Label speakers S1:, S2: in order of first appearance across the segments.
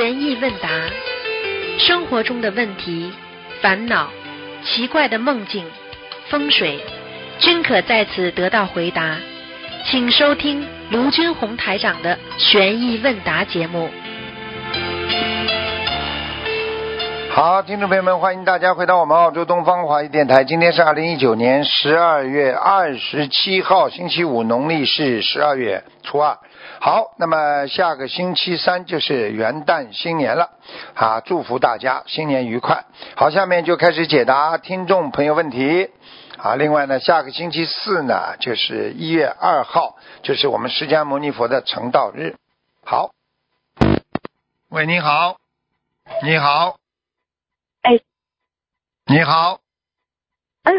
S1: 悬疑问答，生活中的问题、烦恼、奇怪的梦境、风水，均可在此得到回答。请收听卢军红台长的悬疑问答节目。
S2: 好，听众朋友们，欢迎大家回到我们澳洲东方华语电台。今天是二零一九年十二月二十七号，星期五，农历是十二月初二。好，那么下个星期三就是元旦新年了，啊，祝福大家新年愉快。好，下面就开始解答听众朋友问题。啊，另外呢，下个星期四呢，就是一月二号，就是我们释迦牟尼佛的成道日。好，喂，你好，你好，
S3: 哎，
S2: 你好，
S3: 哎呦，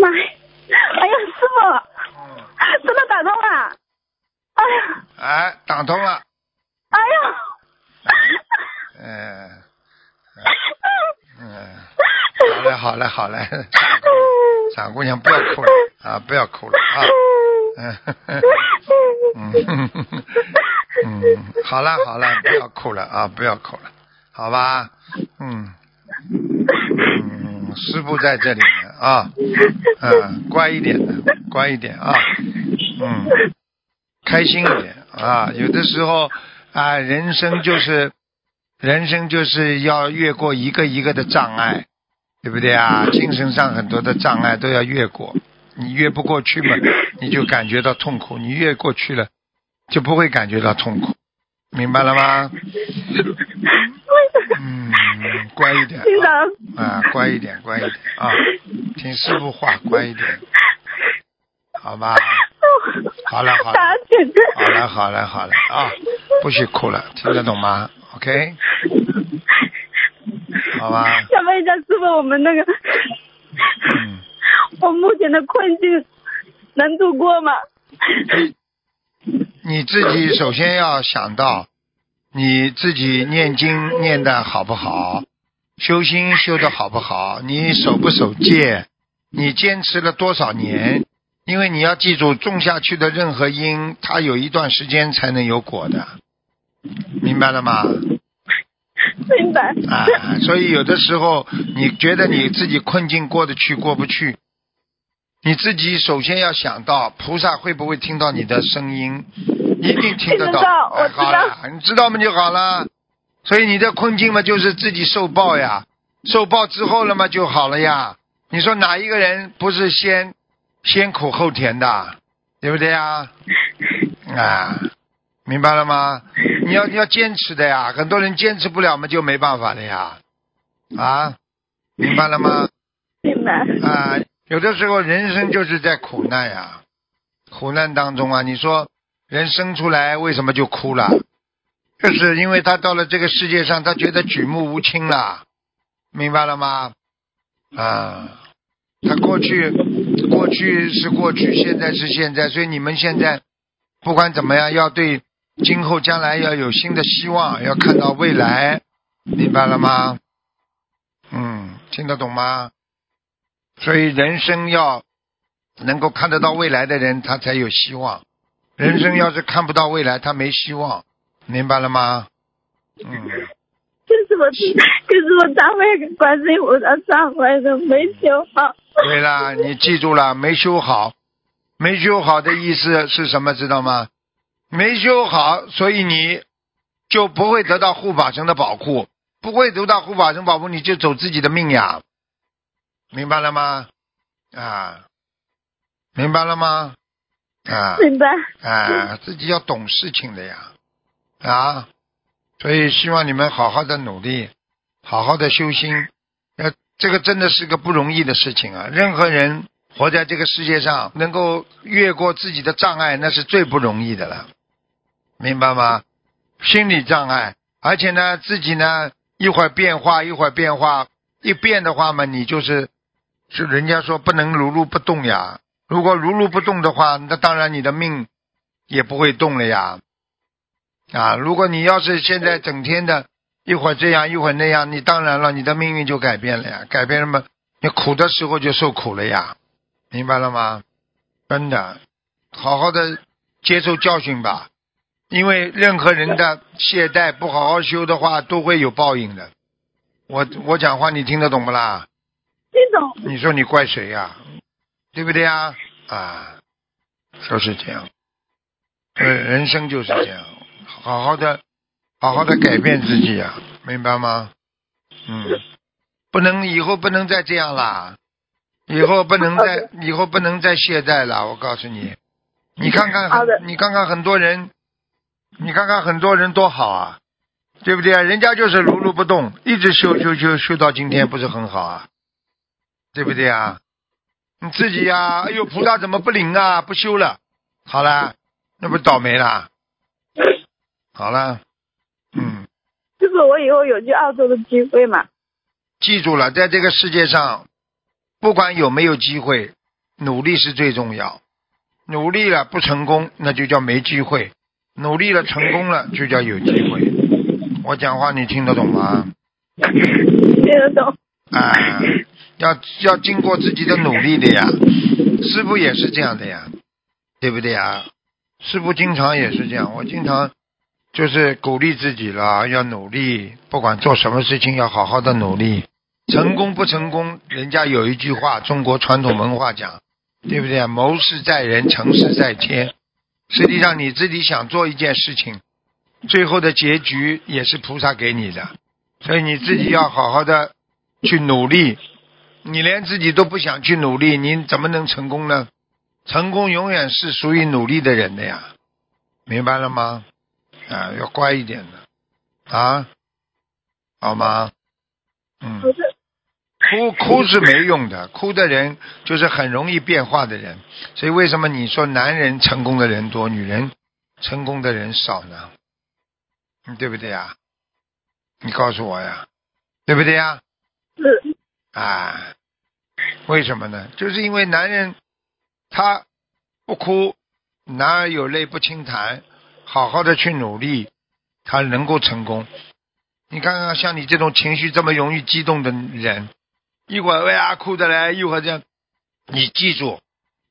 S3: 妈呀！哎呀，师傅，真的打通了！哎呀，
S2: 哎，打通了，
S3: 哎呀，
S2: 嗯，嗯，好嘞，好嘞，好嘞，傻姑娘不要哭了。啊，不要哭了。啊，嗯，嗯，嗯，好了好了，不要哭了。啊，不要哭了，好吧，嗯，嗯，师傅在这里呢。啊，嗯，乖一点的，乖一点啊，嗯，开心一点啊，有的时候啊，人生就是人生就是要越过一个一个的障碍，对不对啊？精神上很多的障碍都要越过，你越不过去嘛，你就感觉到痛苦；你越过去了，就不会感觉到痛苦，明白了吗？嗯，乖一点
S3: 厅
S2: 啊，啊，乖一点，乖一点啊，听师傅话，乖一点，好吧？好了好了好了好了好了啊，不许哭了，听得懂吗？OK，好吧？
S3: 想问一下师傅，我们那个，
S2: 嗯，
S3: 我目前的困境能度过吗？
S2: 你自己首先要想到，你自己念经念的好不好，修心修的好不好，你守不守戒，你坚持了多少年？因为你要记住，种下去的任何因，它有一段时间才能有果的，明白了吗？
S3: 明白。
S2: 啊，所以有的时候你觉得你自己困境过得去过不去，你自己首先要想到菩萨会不会听到你的声音，一定听得
S3: 到
S2: 哎
S3: 我知道
S2: 好了，你知道吗就好了。所以你的困境嘛，就是自己受报呀，受报之后了嘛就好了呀。你说哪一个人不是先先苦后甜的，对不对呀？啊，明白了吗？你要你要坚持的呀，很多人坚持不了嘛，就没办法了呀。啊，明白了吗？
S3: 明白。
S2: 啊，有的时候人生就是在苦难呀，苦难当中啊，你说人生出来为什么就哭了？就是因为他到了这个世界上，他觉得举目无亲了，明白了吗？啊，他过去过去是过去，现在是现在，所以你们现在不管怎么样，要对今后将来要有新的希望，要看到未来，明白了吗？嗯，听得懂吗？所以人生要能够看得到未来的人，他才有希望。人生要是看不到未来，他没希望，明白了吗？嗯，
S3: 就是我，就是我忏悔给观世音菩萨忏悔的没修好。
S2: 对啦，你记住了，没修好，没修好的意思是什么？知道吗？没修好，所以你就不会得到护法神的保护，不会得到护法神保护，你就走自己的命呀，明白了吗？啊，明白了吗？啊，
S3: 明白。
S2: 啊，自己要懂事情的呀，啊，所以希望你们好好的努力，好好的修心，呃，这个真的是个不容易的事情啊。任何人活在这个世界上，能够越过自己的障碍，那是最不容易的了，明白吗？心理障碍，而且呢，自己呢一会儿变化，一会儿变化，一变的话嘛，你就是，是人家说不能如如不动呀。如果如如不动的话，那当然你的命也不会动了呀。啊，如果你要是现在整天的一会儿这样一会儿那样，你当然了，你的命运就改变了呀。改变什么，你苦的时候就受苦了呀，明白了吗？真的，好好的接受教训吧。因为任何人的懈怠不好好修的话，都会有报应的。我我讲话你听得懂不啦？
S3: 听懂。
S2: 你说你怪谁呀、对不对呀？啊，就是这样。呃，人生就是这样，好好的，好好的改变自己呀、明白吗？嗯，不能以后不能再这样啦，以后不能再以后不能再懈怠了。我告诉你，你看看你看看很多人，你看看很多人多好啊，对不对啊？人家就是如如不动，一直修修修修到今天，不是很好啊？对不对啊？你自己呀、哎呦，菩萨怎么不灵啊？不修了，好了，那不倒霉了？好了，嗯，
S3: 就是，我以后有去澳洲的机会嘛？
S2: 记住了，在这个世界上，不管有没有机会，努力是最重要。努力了不成功，那就叫没机会；努力了成功了，就叫有机会。我讲话你听得懂吗？
S3: 听得懂。
S2: 啊，要要经过自己的努力的呀。师傅也是这样的呀，对不对呀？师傅经常也是这样，我经常就是鼓励自己了，要努力，不管做什么事情要好好的努力。成功不成功，人家有一句话，中国传统文化讲，对不对啊？谋事在人，成事在天。实际上你自己想做一件事情，最后的结局也是菩萨给你的，所以你自己要好好的去努力。你连自己都不想去努力，你怎么能成功呢？成功永远是属于努力的人的呀，明白了吗？啊，要乖一点的啊，好吗？嗯，
S3: 不是，
S2: 哭哭是没用的，哭的人就是很容易变化的人。所以为什么你说男人成功的人多，女人成功的人少呢？嗯对不对呀？你告诉我呀，对不对呀？
S3: 是
S2: 啊，为什么呢？就是因为男人他不哭，男儿有泪不轻弹，好好的去努力，他能够成功。你看看像你这种情绪这么容易激动的人，一会儿哎呀哭的来，一会儿这样，你记住，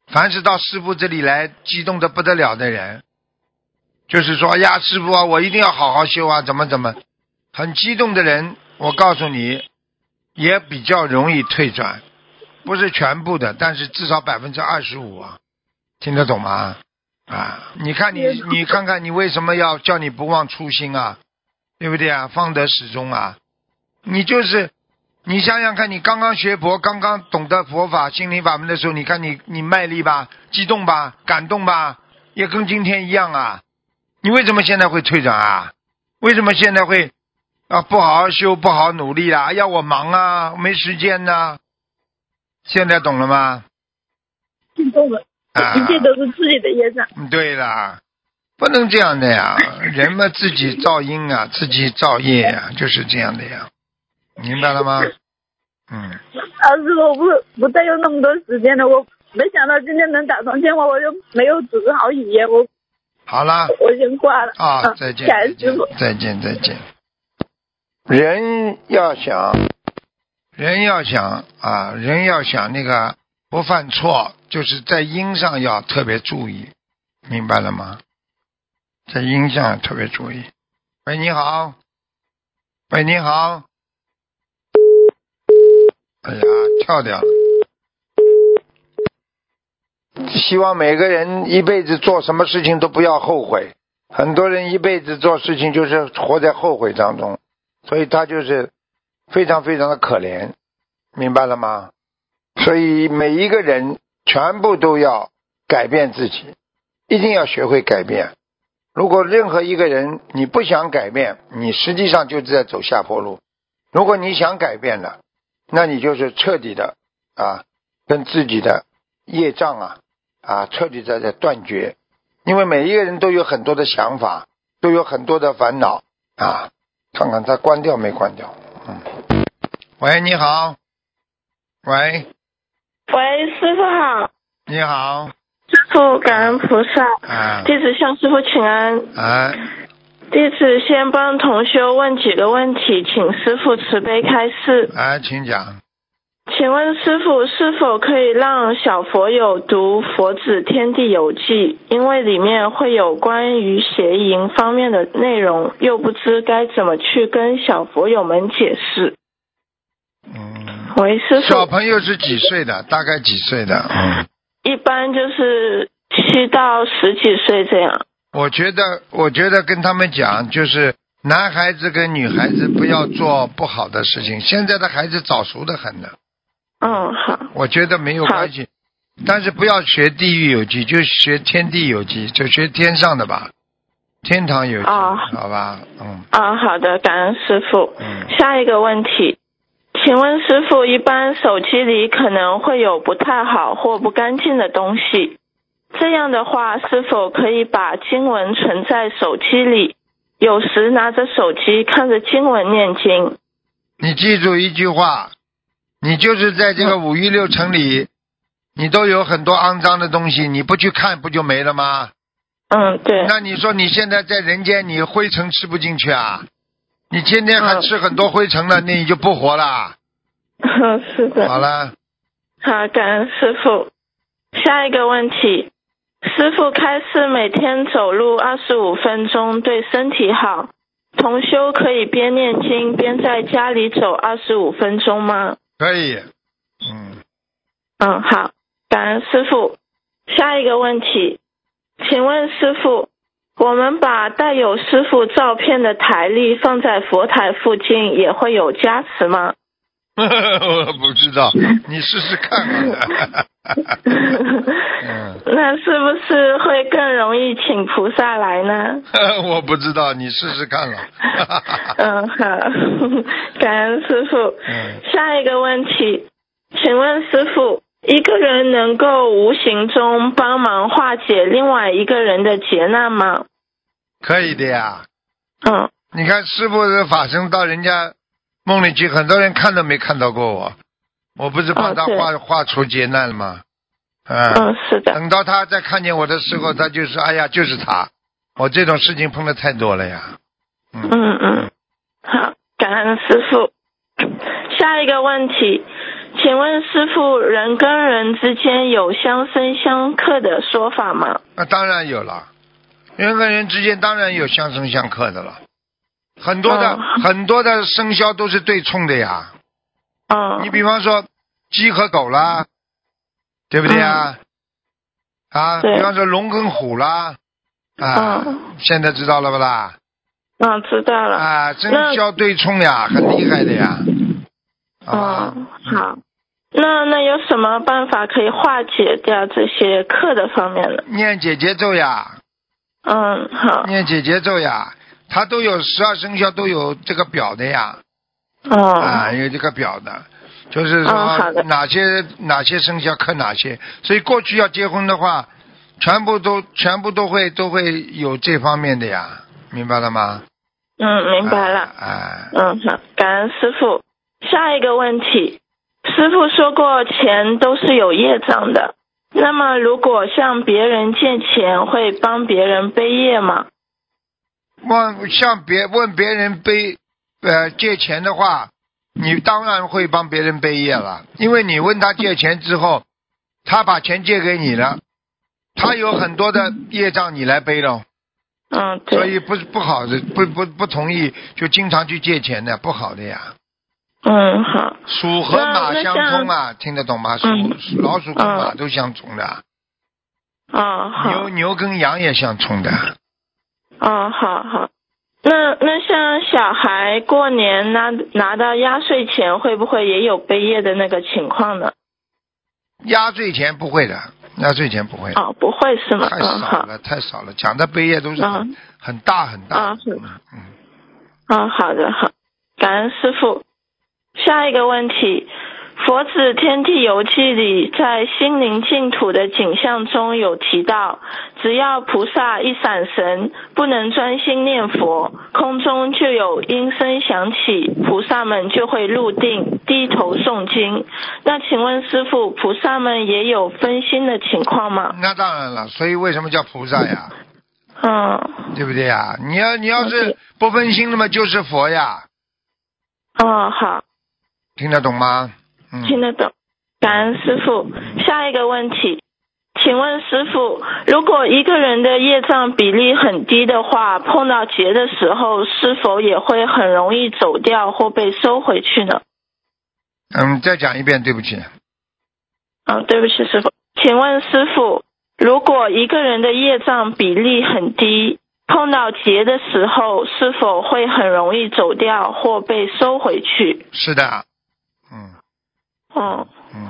S2: 凡是到师傅这里来激动的不得了的人，就是说呀师傅啊，我一定要好好修啊，怎么怎么，很激动的人，我告诉你，也比较容易退转，不是全部的，但是至少百分之二十五啊，听得懂吗？啊，你看你你看看你为什么要叫你不忘初心啊？对不对啊？方得始终啊！你就是你想想看，你刚刚学佛，刚刚懂得佛法、心灵法门的时候，你看你你卖力吧，激动吧，感动吧，也跟今天一样啊！你为什么现在会退转啊？为什么现在会啊不好好修、不好好努力啦？哎呀，我忙啊，没时间呐、现在懂了吗？
S3: 听懂了，
S2: 啊，
S3: 一切都是自己的业障。
S2: 嗯对啦，不能这样的呀，人嘛自己造因啊，自己造业呀，就是这样的呀，明白了吗？嗯，
S3: 啊，师傅，我不不再用那么多时间了，我没想到今天能打通电话，我就没有组织好语言，我
S2: 好了
S3: 我先挂了。
S2: 啊，再见，
S3: 感
S2: 再见
S3: 恩师傅。，
S2: 再见，再见。人要想，人要想啊，人要想那个不犯错，就是在因上要特别注意，明白了吗？在因上特别注意。喂，你好。喂，你好。哎呀，跳掉了。希望每个人一辈子做什么事情都不要后悔。很多人一辈子做事情就是活在后悔当中，所以他就是非常非常的可怜，明白了吗？所以每一个人全部都要改变自己，一定要学会改变。如果任何一个人你不想改变，你实际上就是在走下坡路。如果你想改变了，那你就是彻底的啊，跟自己的业障啊啊彻底在在断绝。因为每一个人都有很多的想法，都有很多的烦恼啊。看看他关掉没关掉？嗯。喂，你好。喂，
S4: 喂，师傅好，
S2: 你好。
S4: 师傅感恩菩萨，
S2: 啊
S4: 弟子向师傅请安。
S2: 啊，
S4: 弟子先帮同修问几个问题，请师傅慈悲开示。
S2: 啊，请讲。
S4: 请问师傅是否可以让小佛友读《佛子天地游记》？因为里面会有关于邪淫方面的内容，又不知该怎么去跟小佛友们解释。
S2: 嗯，
S4: 喂，师傅，
S2: 小朋友是几岁的？大概几岁的？嗯，
S4: 一般就是七到十几岁这样。
S2: 我觉得，我觉得跟他们讲，就是男孩子跟女孩子不要做不好的事情。现在的孩子早熟的很呢，
S4: 嗯，好，
S2: 我觉得没有关系。但是不要学地狱有机，就学天地有机，就学天上的吧，天堂有机，
S4: 哦
S2: 好吧？嗯
S4: 啊，好的，感恩师傅。
S2: 嗯，
S4: 下一个问题，请问师傅，一般手机里可能会有不太好或不干净的东西，这样的话，是否可以把经文存在手机里？有时拿着手机看着经文念经。
S2: 你记住一句话，你就是在这个五欲六尘里，你都有很多肮脏的东西，你不去看不就没了吗？
S4: 嗯，对，
S2: 那你说你现在在人间，你灰尘吃不进去啊？你天天还
S4: 嗯
S2: 吃很多灰尘了，那你就不活了。
S4: 是的。
S2: 好了，
S4: 好，感恩师傅。下一个问题，师傅开示每天走路二十五分钟对身体好，同修可以边念经边在家里走二十五分钟吗？
S2: 可以。嗯，
S4: 嗯，好，感恩师傅。下一个问题，请问师傅，我们把带有师傅照片的台历放在佛台附近，也会有加持吗？
S2: 我不知道，你试试看嘛。嗯，
S4: 那是不是会更容易请菩萨来呢？
S2: 我不知道，你试试看了。
S4: 嗯，好，感恩师傅。
S2: 嗯，
S4: 下一个问题，请问师傅，一个人能够无形中帮忙化解另外一个人的劫难吗？
S2: 可以的呀。
S4: 嗯
S2: 你看师傅的法身到人家梦里去，很多人看都没看到过我，我不是帮他
S4: 哦对
S2: 化、化除劫难了吗？啊、
S4: 嗯，是的。
S2: 等到他再看见我的时候，他就是：“哎呀，就是他。”我这种事情碰的太多了呀。嗯，
S4: 嗯嗯，好，感恩师傅。下一个问题，请问师傅，人跟人之间有相生相克的说法吗？
S2: 那当然有了，人跟人之间当然有相生相克的了，很多的、
S4: 嗯
S2: 很多的生肖都是对冲的呀。
S4: 嗯，
S2: 你比方说鸡和狗啦，对不对呀？啊，比方说龙跟虎啦，啊，
S4: 嗯
S2: 现在知道了不啦？
S4: 嗯，知道了。
S2: 啊，生肖对冲呀，很厉害的呀。啊，
S4: 嗯，好。那那有什么办法可以化解掉这些克的方面呢？
S2: 念姐姐咒呀，
S4: 嗯，好。
S2: 念姐姐咒呀，它都有十二生肖都有这个表的呀，
S4: 哦，
S2: 啊，有这个表的，就是说哪些哪些生肖克哪些，所以过去要结婚的话，全部都全部都会都会有这方面的呀，明白了吗？
S4: 嗯，明白了。
S2: 哎，
S4: 嗯，好，感恩师傅。下一个问题，师傅说过钱都是有业障的，那么如果向别人借钱，会帮别人背业吗？
S2: 问向别问别人背呃借钱的话，你当然会帮别人背业了，因为你问他借钱之后，他把钱借给你了，他有很多的业障你来背了，
S4: 嗯，
S2: 所以不不好的，不不不同意就经常去借钱的，不好的呀。
S4: 嗯，好，
S2: 鼠和马相冲啊，听得懂吗？鼠老鼠跟马
S4: 嗯。
S2: 都相冲的，
S4: 哦，好。
S2: 牛，牛跟羊也相冲的。
S4: 哦，好好。那那像小孩过年拿拿到压岁钱，会不会也有背业的那个情况呢？
S2: 压岁钱不会的，压岁钱不会。
S4: 哦，不会是吗？
S2: 太少了，太少了。讲的背业都是很、
S4: 嗯
S2: 很大很大。
S4: 啊是
S2: 嗯嗯，
S4: 哦，好的，好，感恩师傅。下一个问题，《佛子天地游记》里在心灵净土的景象中有提到，只要菩萨一闪神，不能专心念佛，空中就有音声响起，菩萨们就会入定，低头诵经。那请问师傅，菩萨们也有分心的情况吗？
S2: 那当然了，所以为什么叫菩萨呀？
S4: 嗯，
S2: 对不对呀？你要你要是不分心，那么就是佛呀，
S4: 嗯，好，
S2: 听得懂吗？嗯，
S4: 听得懂。感恩师傅。下一个问题，请问师傅，如果一个人的业障比例很低的话，碰到劫的时候，是否也会很容易走掉或被收回去呢？
S2: 嗯，再讲一遍，对不起。
S4: 嗯，对不起，师傅。请问师傅，如果一个人的业障比例很低，碰到劫的时候，是否会很容易走掉或被收回去？
S2: 是的，嗯
S4: 嗯，
S2: 嗯，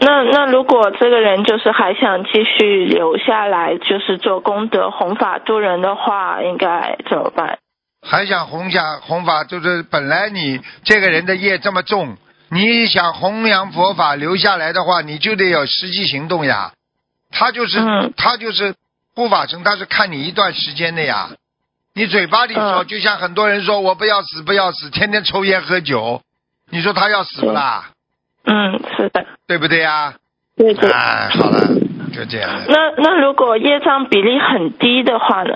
S4: 那那如果这个人就是还想继续留下来，就是做功德、弘法度人的话，应该怎么办？
S2: 还想弘下弘法，就是本来你这个人的业这么重，你想弘扬佛法留下来的话，你就得有实际行动呀。他就是、
S4: 嗯
S2: 他就是护法神，他是看你一段时间的呀。你嘴巴里说，
S4: 嗯
S2: 就像很多人说我不要死不要死，天天抽烟喝酒，你说他要死不啦？
S4: 嗯，是的，
S2: 对不对呀？
S4: 对对。
S2: 哎，好了，就这样。
S4: 那那如果业障比例很低的话呢？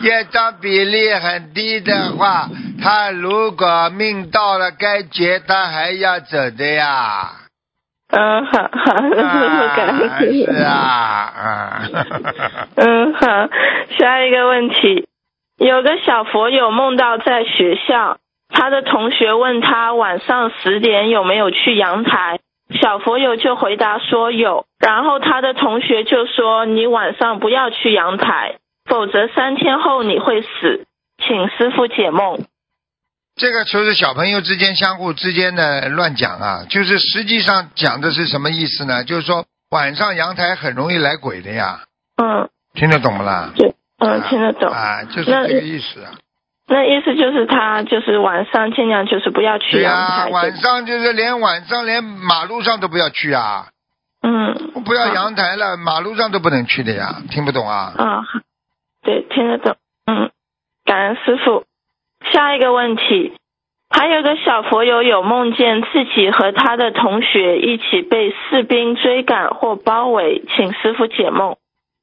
S2: 业障比例很低的话，他如果命到了该劫，他还要走的呀。
S4: 嗯，好好，感谢
S2: 是啊，啊，
S4: 嗯，好，下一个问题，有个小佛友梦到在学校，他的同学问他晚上十点有没有去阳台，小佛友就回答说有，然后他的同学就说你晚上不要去阳台，否则三天后你会死，请师傅解梦。
S2: 这个就是小朋友之间相互之间的乱讲啊，就是实际上讲的是什么意思呢？就是说晚上阳台很容易来鬼的呀，
S4: 嗯，
S2: 听得懂不啦？
S4: 对，嗯，听得懂。
S2: 啊，就是这个意思啊。
S4: 那意思就是他就是晚上尽量就是不要去阳
S2: 对呀、
S4: 台。
S2: 晚上就是连晚上连马路上都不要去啊，
S4: 嗯，
S2: 不要阳台了，马路上都不能去的呀，听不懂啊？
S4: 啊，好对，听得懂。嗯，感恩师傅。下一个问题，还有个小佛友有梦见自己和他的同学一起被士兵追赶或包围，请师傅解梦。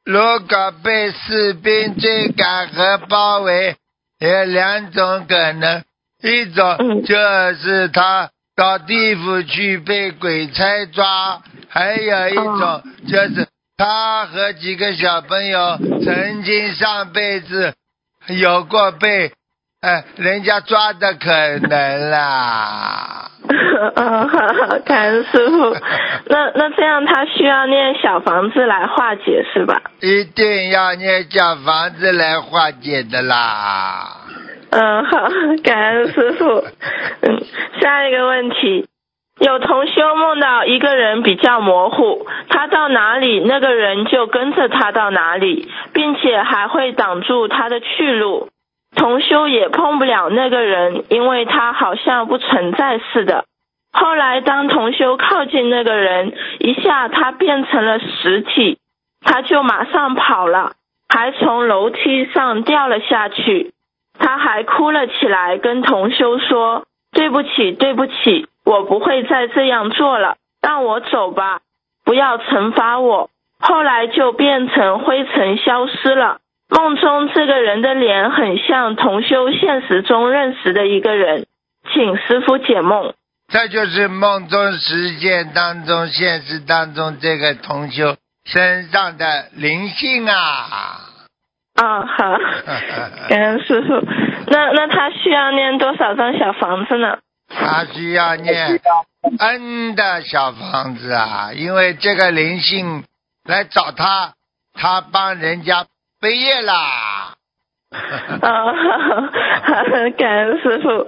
S2: 如果被士兵追赶和包围，有两种可能，一种
S4: 嗯。
S2: 就是他到地府去被鬼差抓，还有一种
S4: 哦。
S2: 就是他和几个小朋友曾经上辈子有过被呃人家抓的可能啦。
S4: 嗯，好好，感恩师傅。那那这样他需要念小房子来化解是吧？
S2: 一定要念小房子来化解的啦。
S4: 嗯，好，感恩师傅。嗯，下一个问题，有同修梦到一个人比较模糊，他到哪里，那个人就跟着他到哪里，并且还会挡住他的去路。同修也碰不了那个人，因为他好像不存在似的。后来当同修靠近那个人，一下他变成了实体，他就马上跑了，还从楼梯上掉了下去。他还哭了起来，跟同修说：“对不起，对不起，我不会再这样做了，让我走吧，不要惩罚我。”后来就变成灰尘消失了。梦中这个人的脸很像同修现实中认识的一个人，请师傅解梦。
S2: 这就是梦中实践当中、现实当中这个同修身上的灵性啊！
S4: 啊，好，感恩师傅。那那他需要念多少张小房子呢？
S2: 他需要念 N 的小房子啊，因为这个灵性来找他，他帮人家背业啦。
S4: 啊，好的，感恩师傅。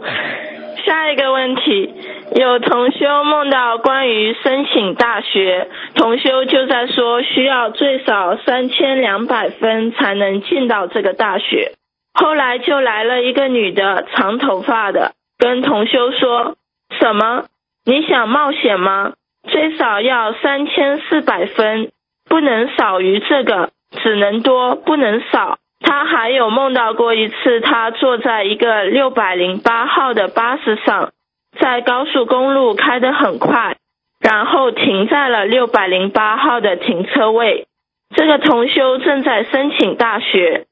S4: 下一个问题，有同修梦到关于申请大学，同修就在说需要最少三千两百分才能进到这个大学。后来就来了一个女的，长头发的，跟同修说什么？你想冒险吗？最少要三千四百分，不能少于这个，只能多，不能少。他还有梦到过一次，他坐在一个六百零八号的巴士上，在高速公路开得很快，然后停在了六百零八号的停车位。这个同修正在申请大学，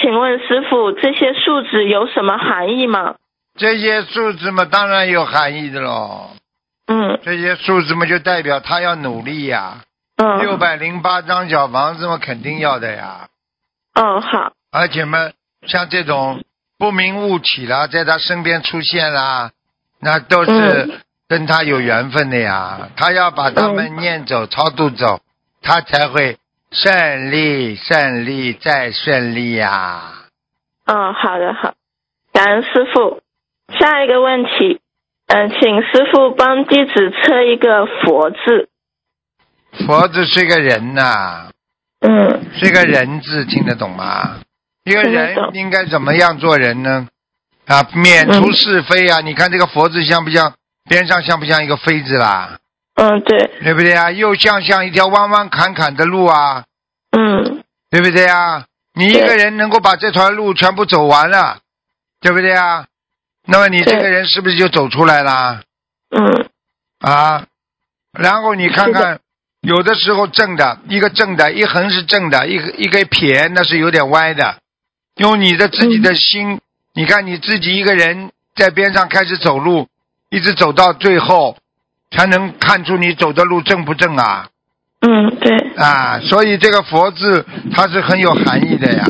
S4: 请问师傅，这些数字有什么含义吗？
S2: 这些数字嘛，当然有含义的喽。
S4: 嗯
S2: 这些数字嘛就代表他要努力呀。
S4: 嗯。
S2: 六百零八张小房子嘛，肯定要的呀。
S4: 哦，好。
S2: 而且嘛，像这种不明物体啦，在他身边出现啦，那都是
S4: 嗯
S2: 跟他有缘分的呀。他要把他们念走、超度走，他才会顺利、顺利再顺利呀。
S4: 嗯，好的好，感恩师傅。下一个问题，嗯、请师傅帮弟子测一个佛字。
S2: 佛字是个人呐、
S4: 嗯
S2: 是个人字，听得懂吗？一个人应该怎么样做人呢？啊，免除是非啊！你看这个佛字像不像边上像不像一个飞字啦？
S4: 嗯，对，
S2: 对不对啊？又像像一条弯弯坎坎的路啊，
S4: 嗯
S2: 对不对啊？你一个人能够把这条路全部走完了，对不对啊？那么你这个人是不是就走出来啦
S4: 嗯
S2: 啊？然后你看看，有的时候正的一个正的，一横是正的，一个一个撇那是有点歪的。用你的自己的心，你看你自己一个人在边上开始走路，一直走到最后，才能看出你走的路正不正啊？
S4: 嗯，对，
S2: 啊，所以这个佛字它是很有含义的呀。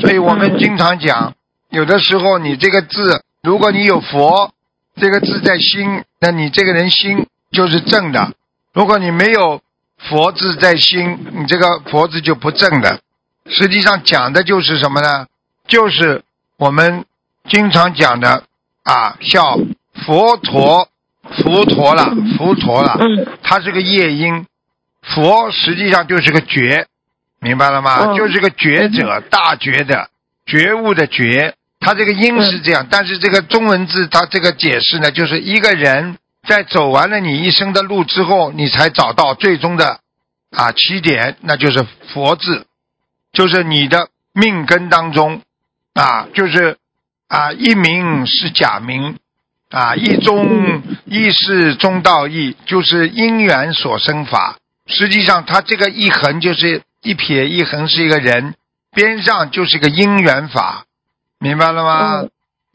S2: 所以我们
S4: 嗯
S2: 经常讲，有的时候你这个字，如果你有佛这个字在心，那你这个人心就是正的；如果你没有佛字在心，你这个佛字就不正的。实际上讲的就是什么呢？就是我们经常讲的啊，叫佛陀，佛陀了，佛陀了。
S4: 嗯
S2: 它是个业因，佛实际上就是个觉，明白了吗？
S4: 嗯
S2: 就是个觉者，大觉的觉悟的觉。它这个因是这样，但是这个中文字它这个解释呢，就是一个人在走完了你一生的路之后，你才找到最终的啊起点，那就是佛字，就是你的命根当中啊，就是啊一名是假名，啊，一中一是中道义，就是因缘所生法。实际上，它这个一横就是一撇一横是一个人，边上就是个因缘法，明白了吗？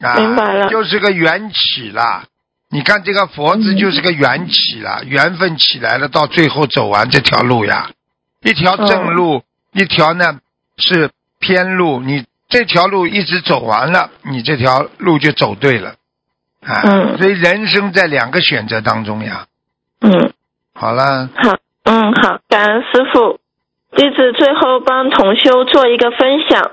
S2: 啊，
S4: 明白了
S2: 就是个缘起啦。你看这个佛字就是个缘起了，缘分起来了，到最后走完这条路呀，一条正路，一条呢是偏路。你这条路一直走完了，你这条路就走对了。啊，
S4: 嗯
S2: 所以人生在两个选择当中呀。
S4: 嗯，
S2: 好了，
S4: 好，嗯好，感恩师傅。弟子最后帮同修做一个分享。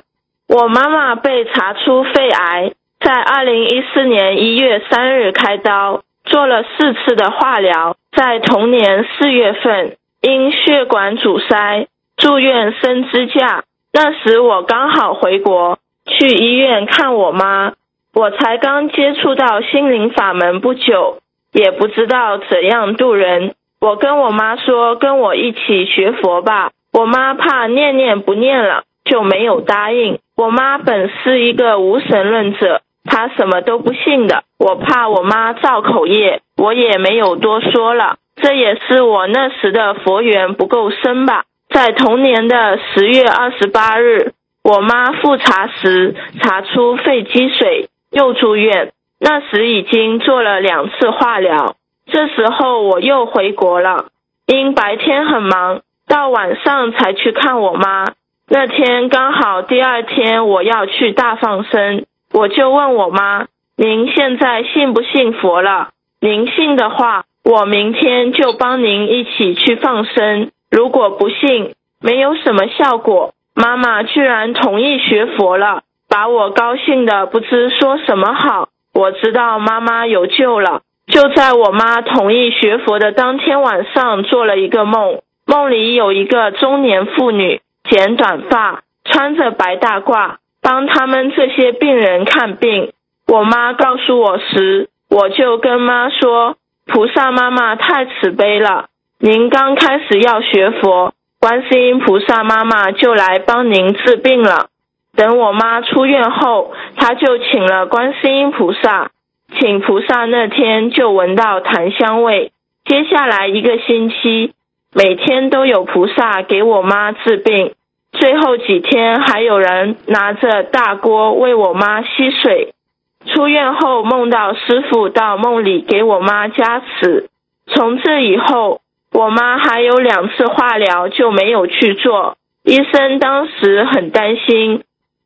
S4: 我妈妈被查出肺癌，在二零一四年一月三日开刀，做了四次的化疗，在同年四月份因血管阻塞住院升支架。那时我刚好回国，去医院看我妈。我才刚接触到心灵法门不久，也不知道怎样度人。我跟我妈说，跟我一起学佛吧。我妈怕念念不念了，就没有答应。我妈本是一个无神论者，她什么都不信的。我怕我妈造口业，我也没有多说了。这也是我那时的佛缘不够深吧。在同年的十月二十八日，我妈复查时查出肺积水，又住院。那时已经做了两次化疗。这时候我又回国了，因白天很忙，到晚上才去看我妈。那天刚好第二天我要去大放生，我就问我妈：“您现在信不信佛了？您信的话，我明天就帮您一起去放生。如果不信，没有什么效果。”妈妈居然同意学佛了，把我高兴的不知说什么好。我知道妈妈有救了。就在我妈同意学佛的当天晚上，做了一个梦，梦里有一个中年妇女，剪短发，穿着白大褂，帮他们这些病人看病。我妈告诉我时，我就跟妈说：“菩萨妈妈太慈悲了，您刚开始要学佛，观世音菩萨妈妈就来帮您治病了。”等我妈出院后，她就请了观世音菩萨。请菩萨那天就闻到檀香味，接下来一个星期，每天都有菩萨给我妈治病。最后几天还有人拿着大锅为我妈吸水。出院后梦到师傅到梦里给我妈加持，从这以后，我妈还有两次化疗就没有去做，医生当时很担心，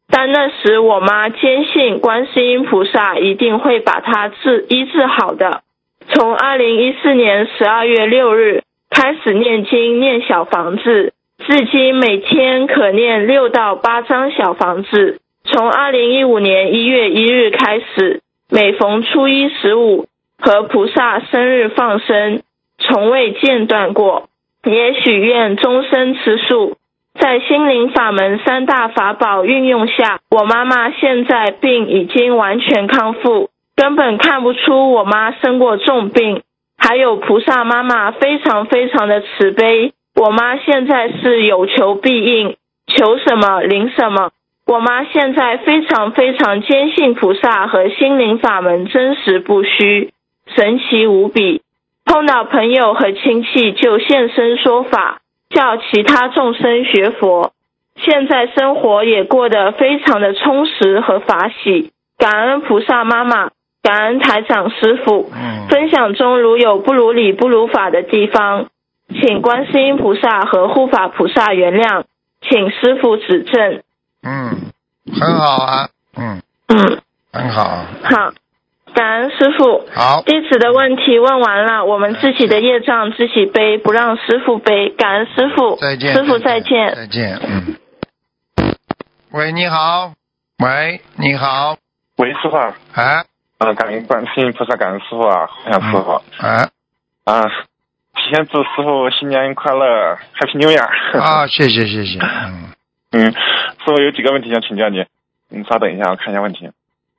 S4: 但那时我妈坚信观世音菩萨一定会把她治医治好的。从二零一四年十二月六日开始念经念小房子，至今每天可念六到八张小房子。从二零一五年一月一日开始，每逢初一十五和菩萨生日放生，从未间断过。也许愿终身吃素。在心灵法门三大法宝运用下，我妈妈现在病已经完全康复。根本看不出我妈生过重病，还有菩萨妈妈非常非常的慈悲，我妈现在是有求必应，求什么灵什么。我妈现在非常非常坚信菩萨和心灵法门真实不虚，神奇无比。碰到朋友和亲戚就现身说法，叫其他众生学佛。现在生活也过得非常的充实和法喜，感恩菩萨妈妈。感恩台长师傅，分享中如有不如理不如法的地方，请观世音菩萨和护法菩萨原谅，请师傅指正。
S2: 嗯，很好啊，嗯
S4: 嗯，
S2: 很好。
S4: 好，感恩师傅。
S2: 好，
S4: 弟子的问题问完了，我们自己的业障自己背，不让师傅背。感恩师傅，
S2: 再见，
S4: 师傅再见，
S2: 再见。嗯。喂，你好。喂，你好。
S5: 喂，师傅。
S2: 哎。
S5: 嗯，感恩观世音菩萨，感恩师傅啊，感恩师傅。
S2: 啊
S5: 啊，提前祝师傅新年快乐，Happy New Year！
S2: 啊，谢谢谢谢。嗯
S5: 嗯，师傅有几个问题想请教你，你稍等一下，我看一下问题。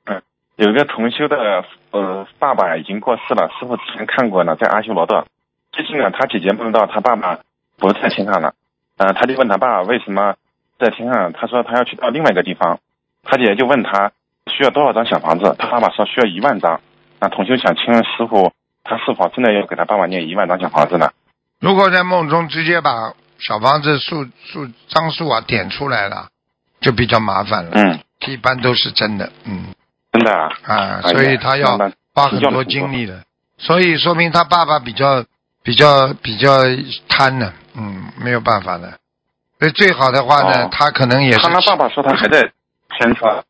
S5: 嗯，有一个同修的呃爸爸已经过世了，师傅之前看过呢，在阿修罗道。最近呢，他姐姐梦到他爸爸不在天上了，嗯，他就问他爸为什么在天上，他说他要去到另外一个地方，他姐姐就问他。需要多少张小房子？他爸爸说需要一万张。那同修想请问师傅，他是否真的要给他爸爸念一万张小房子呢？
S2: 如果在梦中直接把小房子数数张数啊点出来了，就比较麻烦了。
S5: 嗯，
S2: 一般都是真的。嗯，
S5: 真的啊。
S2: 啊，所以他要花很多精力的。所以说明他爸爸比较比较比较贪呢。嗯，没有办法的。所以最好的话呢，他可能也是。
S5: 他爸爸说他还在天上。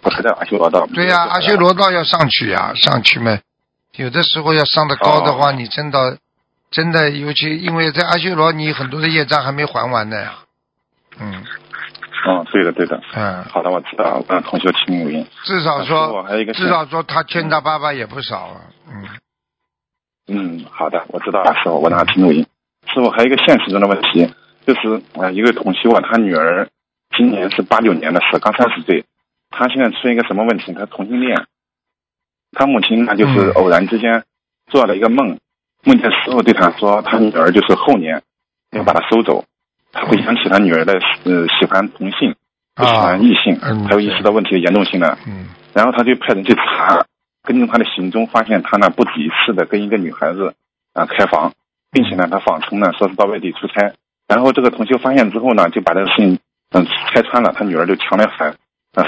S5: 不还在阿修罗道？
S2: 对呀，阿修罗道要上去呀，上去嘛。有的时候要上的高的话，你真的，真的，尤其因为在阿修罗，你很多的业障还没还完呢呀。嗯。
S5: 嗯，对的，对的。
S2: 嗯。
S5: 好的，我知道。嗯，同学听录音。
S2: 至少说，
S5: 还有一个，
S2: 至少说他欠他爸爸也不少啊。
S5: 嗯。嗯，好的，我知道了，师傅，我让他听录音。师傅，还有一个现实中的问题，就是啊，一个同学啊，他女儿今年是八九年的事，刚三十岁。他现在出现一个什么问题？他同性恋，他母亲呢就是偶然之间做了一个梦，梦见师傅对他说，他女儿就是后年要把他收走。他回想起他女儿的呃喜欢同性，不喜欢异性，他又意识到问题的严重性了。
S2: 嗯，
S5: 然后他就派人去查，根据他的行踪发现他呢不止一次的跟一个女孩子啊开房，并且呢他谎称呢说是到外地出差。然后这个同学发现之后呢就把这个事情嗯拆穿了，他女儿就强烈反。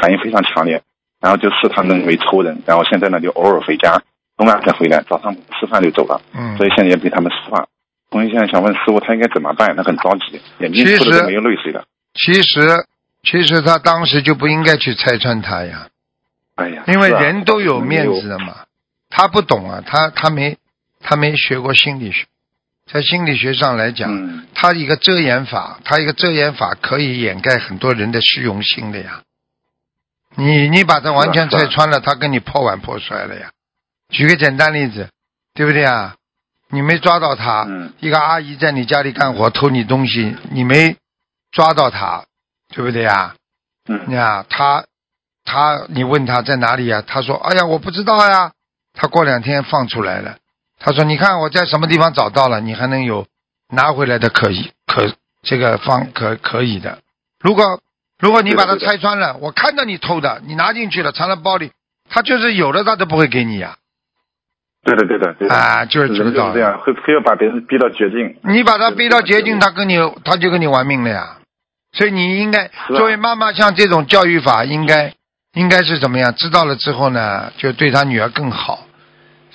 S5: 反应非常强烈，然后就视他们为仇人，然后现在呢就偶尔回家，中午才回来，早上吃饭就走了。
S2: 嗯，
S5: 所以现在也被他们释放。同学现在想问师傅，他应该怎么办？他很着急，眼睛哭的没有泪水了。
S2: 其实，其实他当时就不应该去拆穿他呀。
S5: 哎呀，
S2: 因为人都有面子的嘛。他不懂啊，他他没他没学过心理学，在心理学上来讲，他一个遮掩法，他一个遮掩法可以掩盖很多人的虚荣心的呀。你你把它完全拆穿了，他跟你破碗破摔了呀。举个简单例子，对不对啊？你没抓到他，一个阿姨在你家里干活偷你东西，你没抓到他，对不对呀？
S5: 嗯，
S2: 呀，他他你问他在哪里呀？他说：“哎呀，我不知道呀。”他过两天放出来了，他说：“你看我在什么地方找到了，你还能有拿回来的可以可这个方可可以的。如果。如果你把它拆穿了，我看到你偷的，你拿进去了，藏在包里，他就是有的，他都不会给你呀。
S5: 对的，对的，对的。
S2: 啊，就是这么
S5: 这样，会非要把别人逼到绝境。
S2: 你把他逼到绝境，他跟你，他就跟你玩命了呀。所以你应该作为妈妈，像这种教育法，应该应该是怎么样？知道了之后呢，就对他女儿更好，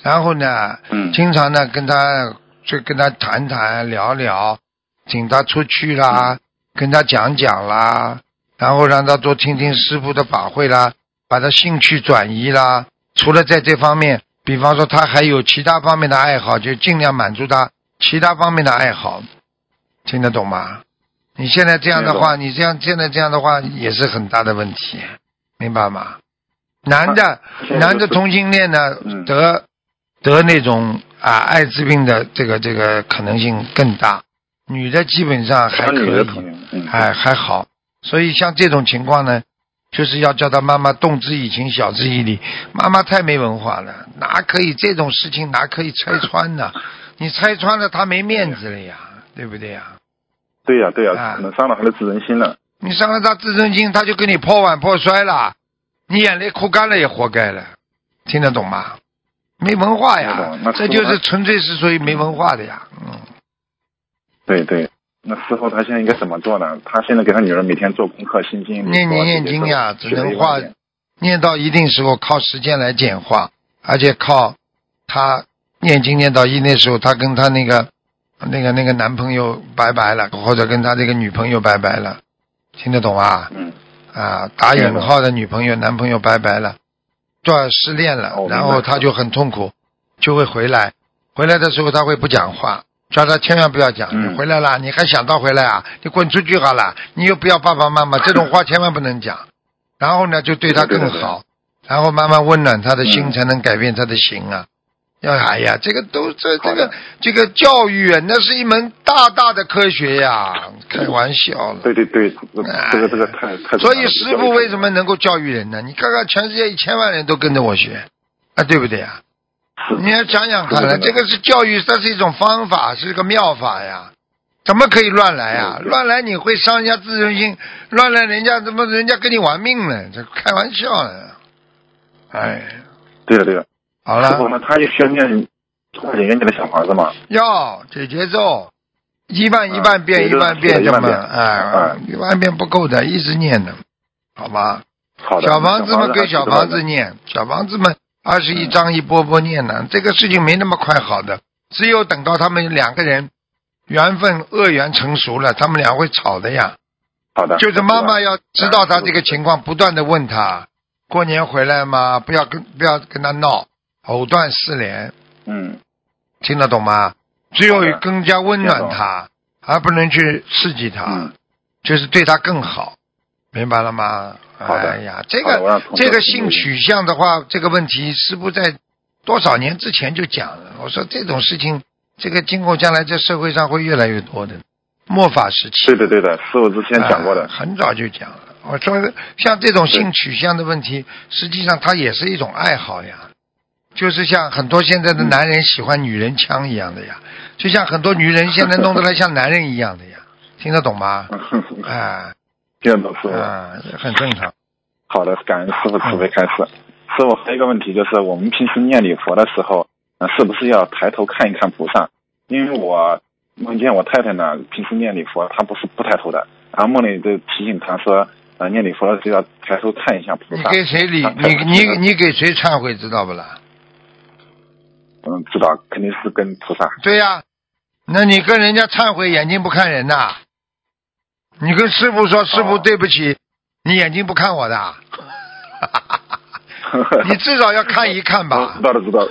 S2: 然后呢，
S5: 嗯，
S2: 经常呢跟他就跟他谈谈聊聊，请他出去啦，跟他讲讲啦，然后让他多听听师傅的法会啦，把他兴趣转移啦。除了在这方面，比方说他还有其他方面的爱好，就尽量满足他其他方面的爱好，听得懂吗？你现在这样的话，你这样现在这样的话也是很大的问题，明白吗？男的男的同性恋呢，
S5: 嗯
S2: 得得那种啊艾滋病的这个这个可能性更大，女的基本上还可以，
S5: 女的同性，嗯，
S2: 还还好。所以像这种情况呢，就是要叫他妈妈动之以情，晓之以理。妈妈太没文化了，哪可以这种事情哪可以拆穿呢？你拆穿了，他没面子了呀，对不对呀？
S5: 对呀对呀，
S2: 啊
S5: 可能伤了他的自尊心了。
S2: 你伤了他自尊心，他就跟你破碗破摔了，你眼泪哭干了也活该了，听得懂吗？没文化呀这就是纯粹是属于没文化的呀。嗯，
S5: 对对，那师傅他现在应该怎么做呢？他现在给他女儿每天做功课，心经、
S2: 念念念经呀，只能化念到一定时候靠时间来简化，而且靠他念经念到一那时候，他跟他那个那个那个男朋友拜拜了，或者跟他这个女朋友拜拜了，听得懂啊？
S5: 嗯，
S2: 啊，打引号的女朋友、男朋友拜拜了，断失恋了
S5: 哦，
S2: 然后他就很痛苦，就会回来。回来的时候他会不讲话，叫他千万不要讲。
S5: 嗯
S2: 你回来了，你还想到回来啊？你滚出去好了，你又不要爸爸妈妈，这种话千万不能讲。然后呢，就对他更好，然后慢慢温暖他的心，
S5: 嗯
S2: 才能改变他的心啊。要哎呀，这个都这这个这个教育啊，那是一门大大的科学呀，开玩笑了。
S5: 对对对，这个这个太太。
S2: 所以师傅为什么能够教育人呢？你看看全世界一千万人都跟着我学，啊，对不对呀？你要想想看了，这个是教育，这是一种方法，是个妙法呀。怎么可以乱来啊？
S5: 对对
S2: 乱来你会伤人家自尊心，乱来人家怎么人家跟你玩命呢？这开玩笑呢。哎，
S5: 对了对了，
S2: 好了，
S5: 师傅那他也需要念多少年的小房子嘛？
S2: 要解节奏，一万一万遍
S5: 啊
S2: 一万遍这么，哎，一万遍不够的，一直念的，好吧？
S5: 好的。
S2: 小房子们，给小房子
S5: 念。
S2: 念，小房子嘛，二十一章一波波念呢。这个事情没那么快好的，只有等到他们两个人缘分恶缘成熟了，他们俩会吵的呀。
S5: 好的。
S2: 就是妈妈要知道他这个。情况，不断的问他，过年回来吗？不要跟不要跟他闹，藕断丝连，
S5: 嗯，
S2: 听得懂吗？只有更加温暖他，而不能去刺激他，
S5: 嗯，
S2: 就是对他更好，明白了吗？
S5: 好的
S2: 哎呀，这个这个性取向的话，这个问题师傅在多少年之前就讲了。我说这种事情，这个今后将来在社会上会越来越多的。末法时期，
S5: 对的对的，师傅之前讲过的
S2: 哎。很早就讲了。我说像这种性取向的问题，实际上它也是一种爱好呀，就是像很多现在的男人喜欢女人腔一样的呀，就像很多女人现在弄得来像男人一样的呀，听得懂吗？哎，
S5: 听得懂师傅。
S2: 啊，很正常。
S5: 好的，感恩师傅慈悲开示。师傅还有一个问题就是，我们平时念礼佛的时候，呃，是不是要抬头看一看菩萨？因为我梦见我太太呢，平时念礼佛，她不是不抬头的，然后梦里就提醒她说，呃，念礼佛的时候要抬头看一下菩萨
S2: 你
S5: 萨。
S2: 给谁理？
S5: 啊
S2: 你你你给谁忏悔，知道不啦？
S5: 嗯，知道，肯定是跟菩萨。
S2: 对呀、那你跟人家忏悔，眼睛不看人呐？你跟师傅说，师傅
S5: 哦
S2: 对不起，你眼睛不看我的。你至少要看一看吧
S5: 知。道了，知道了。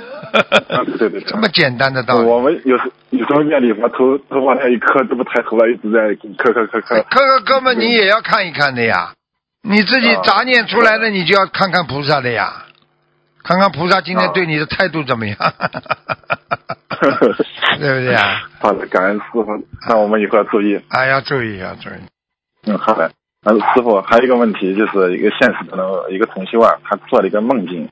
S5: 啊 对对对，
S2: 这么简单的道理。
S5: 我们有时有时候念礼佛，头头往下一磕，这不抬头了，一直在磕磕磕磕。
S2: 哥哥哥们，你也要看一看的呀。你自己
S5: 啊
S2: 杂念出来了，你就要看看菩萨的呀。看看菩萨今天
S5: 啊
S2: 对你的态度怎么样，对不对啊？
S5: 好的，感恩师傅，那我们以后要注意。
S2: 啊，要注意，要注意。
S5: 嗯，好的。呃，师傅还有一个问题，就是一个现实的，一个同修啊，他做了一个梦境，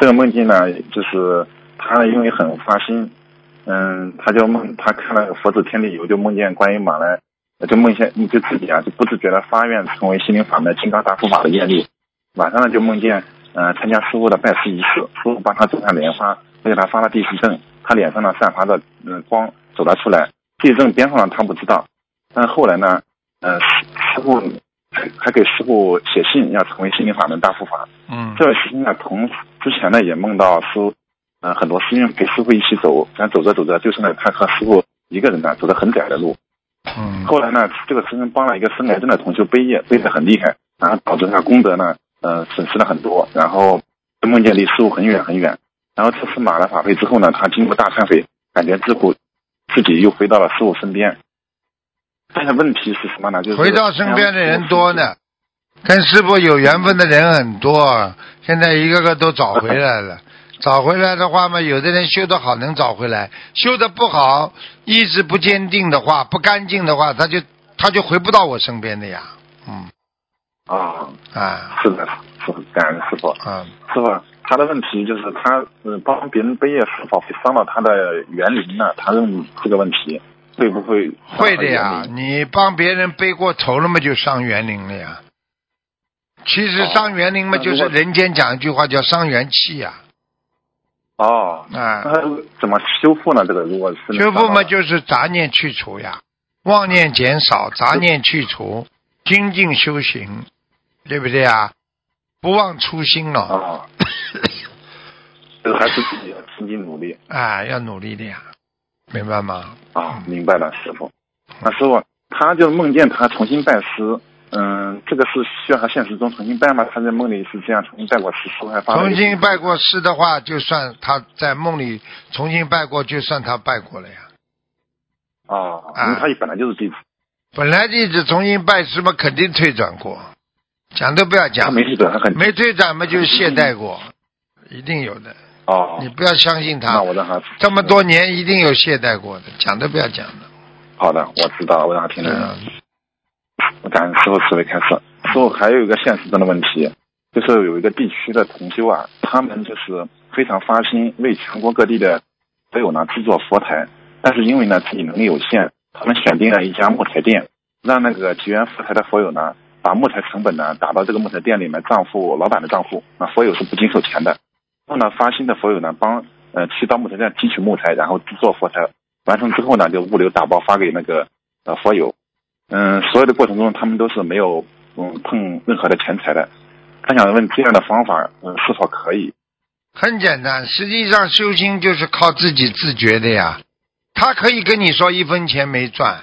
S5: 这个梦境呢，就是他因为很发心，嗯，他就梦，他看了佛子天地游，就梦见观音马来，就梦见就自己啊，就不自觉的发愿成为心灵法门金刚大护法的业力。晚上呢，就梦见，呃，参加师傅的拜师仪式，师傅帮他种下莲花，又给他发了地势证，他脸上呢散发着嗯光走了出来，地势阵边上呢他不知道，但后来呢，呃，师师傅还还给师傅写信，要成为心灵法门大护法。
S2: 嗯
S5: 这个事情呢，同之前呢也梦到师呃，很多师兄陪师傅一起走，但走着走着，就是呢，他和师傅一个人呢，走的很窄的路。
S2: 嗯，
S5: 后来呢，这个师兄帮了一个生癌症的同修背业，背得很厉害，然后导致他功德呢，呃，损失了很多，然后梦见离师傅很远很远。然后这次马了法会之后呢，他经过大忏悔，感觉自己自己又回到了师傅身边。但是问题是什么呢？就是
S2: 回到身边的人多呢，跟师傅有缘分的人很多，现在一个个都找回来了。找回来的话嘛，有的人修得好能找回来，修得不好，意志不坚定的话，不干净的话，他就他就回不到我身边的呀。嗯
S5: 啊，
S2: 啊
S5: 是的，师傅，感恩师傅。
S2: 啊，
S5: 师傅，他的问题就是他呃帮别人背业是否会伤到他的园林呢？他问这个问题会不会？
S2: 会的呀你帮别人背过头了嘛，就伤园林了呀。其实伤园林嘛，
S5: 哦
S2: 就是人间讲一句话叫伤元气呀。
S5: 哦，
S2: 啊。
S5: 那，怎么修复呢？这个如果是
S2: 修复嘛，
S5: 就
S2: 就是杂念去除呀，妄念减少，杂念去除，精进修行，对不对啊？不忘初心了，
S5: 啊，这个还是自己要自己努力。
S2: 啊，要努力的呀，明白吗？
S5: 啊。明白了，师傅。那师傅，他就梦见他重新拜师，嗯，这个是需要他现实中重新拜吗？他在梦里是这样重新拜过师，师傅还发
S2: 重新拜过师的话，就算他在梦里重新拜过，就算他拜过了呀。
S5: 啊，
S2: 啊
S5: 因为他本来就是弟子，
S2: 本来弟子重新拜师嘛，肯定退转过，讲都不要
S5: 他
S2: 讲，
S5: 没退转，他很
S2: 没退转嘛，就是懈怠过，一定有的。
S5: 哦
S2: 你。不要相信他
S5: 那，我让他
S2: 这么多年一定有懈怠过的，讲都不要讲的。
S5: 好的，我知道，我让他听听。
S2: 嗯，
S5: 我感恩师傅慈悲开示。师傅还有一个现实中的问题，就是有一个地区的同修啊，他们就是非常发心为全国各地的都有呢制作佛台，但是因为呢自己能力有限，他们选定了一家木材店，让那个结缘佛台的佛友呢把木材成本呢打到这个木材店里面账户老板的账户，那佛友是不经受钱的。然后呢发心的佛友呢帮呃去到木材站提取木材，然后制作佛台，完成之后呢就物流打包发给那个呃佛友。嗯，所有的过程中，他们都是没有嗯碰任何的钱财的。他想问这样的方法，嗯，是否可以？
S2: 很简单，实际上修心就是靠自己自觉的呀。他可以跟你说一分钱没赚，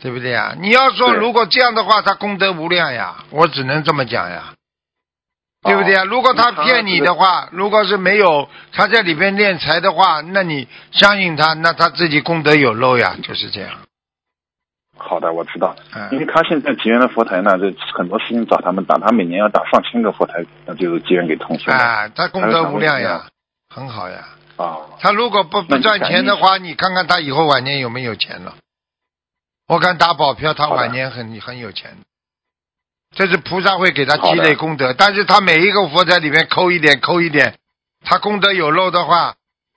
S2: 对不对呀？你要说如果这样的话，他功德无量呀，我只能这么讲呀。对不对啊？
S5: 哦
S2: 如果他骗你的话，如果是没有他在里边敛财的话，那你相信他，那他自己功德有漏呀，就是这样。
S5: 好的，我知道。因
S2: 嗯，
S5: 为他现在结缘的佛台呢，就很多事情找他们打，他每年要打上千个佛台，那就是结缘给同学们。
S2: 啊，他功德无量呀，很好呀。
S5: 啊，
S2: 他如果不不赚钱的话，你看看他以后晚年有没有钱了？我敢打保票，他晚年很很有钱。这是菩萨会给他积累功德，但是他每一个佛在里面抠一点抠一点，他功德有漏的话，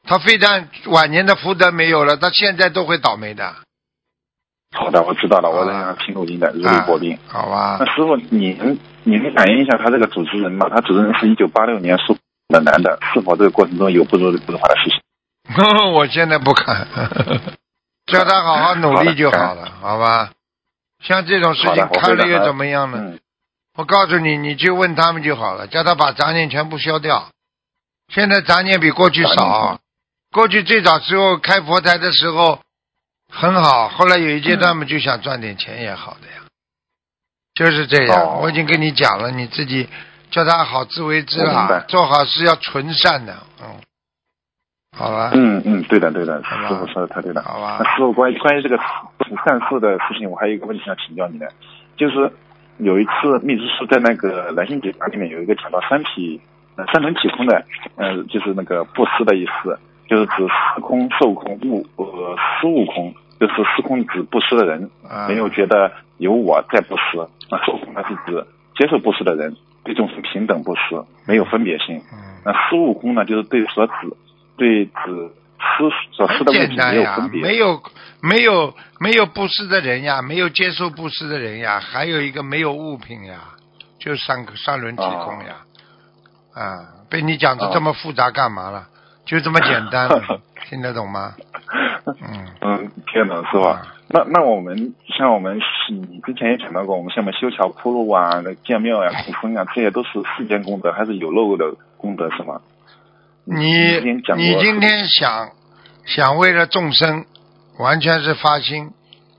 S2: 他非但晚年的福德没有了，他现在都会倒霉的，
S5: 好的，我知道了，我
S2: 好的
S5: 让他听录音的，如履薄冰。
S2: 好吧
S5: 那？师傅，你能你能感应一下他这个主持人吗？他主持人是一九八六年属的男的，是否这个过程中有不如不如法的事情？
S2: 我现在不看，叫他好好努力就好了，好吧？像这种事情看了又怎么样呢？
S5: 嗯，
S2: 我告诉你，你去问他们就好了，叫他把杂念全部消掉。现在杂念比过去少，过去最早时候开佛台的时候很好，后来有一阶段嘛就想赚点钱也好的呀，就是这样。
S5: 哦。
S2: 我已经跟你讲了，你自己叫他好自为之啦
S5: 我明白，
S2: 做好事要纯善的，嗯，好吧，
S5: 嗯嗯，对的对的，师傅说的太对了。
S2: 好吧。
S5: 那，师傅关于关于这个善事的事情，我还有一个问题想请教你的，就是有一次密师师在那个《蓝星解答》里面有一个讲到三体，呃，三轮体空的，呃，就是那个布施的意思，就是指司空、受空、悟呃施悟空，就是司空指布施的人，
S2: 啊
S5: 没有觉得有我在布施，那受空呢是指接受布施的人，对众生平等布施，没有分别心。
S2: 嗯，
S5: 那施悟空呢，就是对所指对指
S2: 很简单呀
S5: 没有。
S2: 没有没有布施的人呀，没有接受布施的人呀，还有一个没有物品呀，就三个三轮体空呀，啊，被你讲的这么复杂干嘛了？就这么简单，听得懂吗？嗯，
S5: 嗯，听懂是吧？那那我们像我们你之前也讲到过，我们像我们修桥铺路啊、那建庙呀、供僧啊，这些都是世间功德，还是有漏的功德是吗？
S2: 你你今天想想为了众生，完全是发心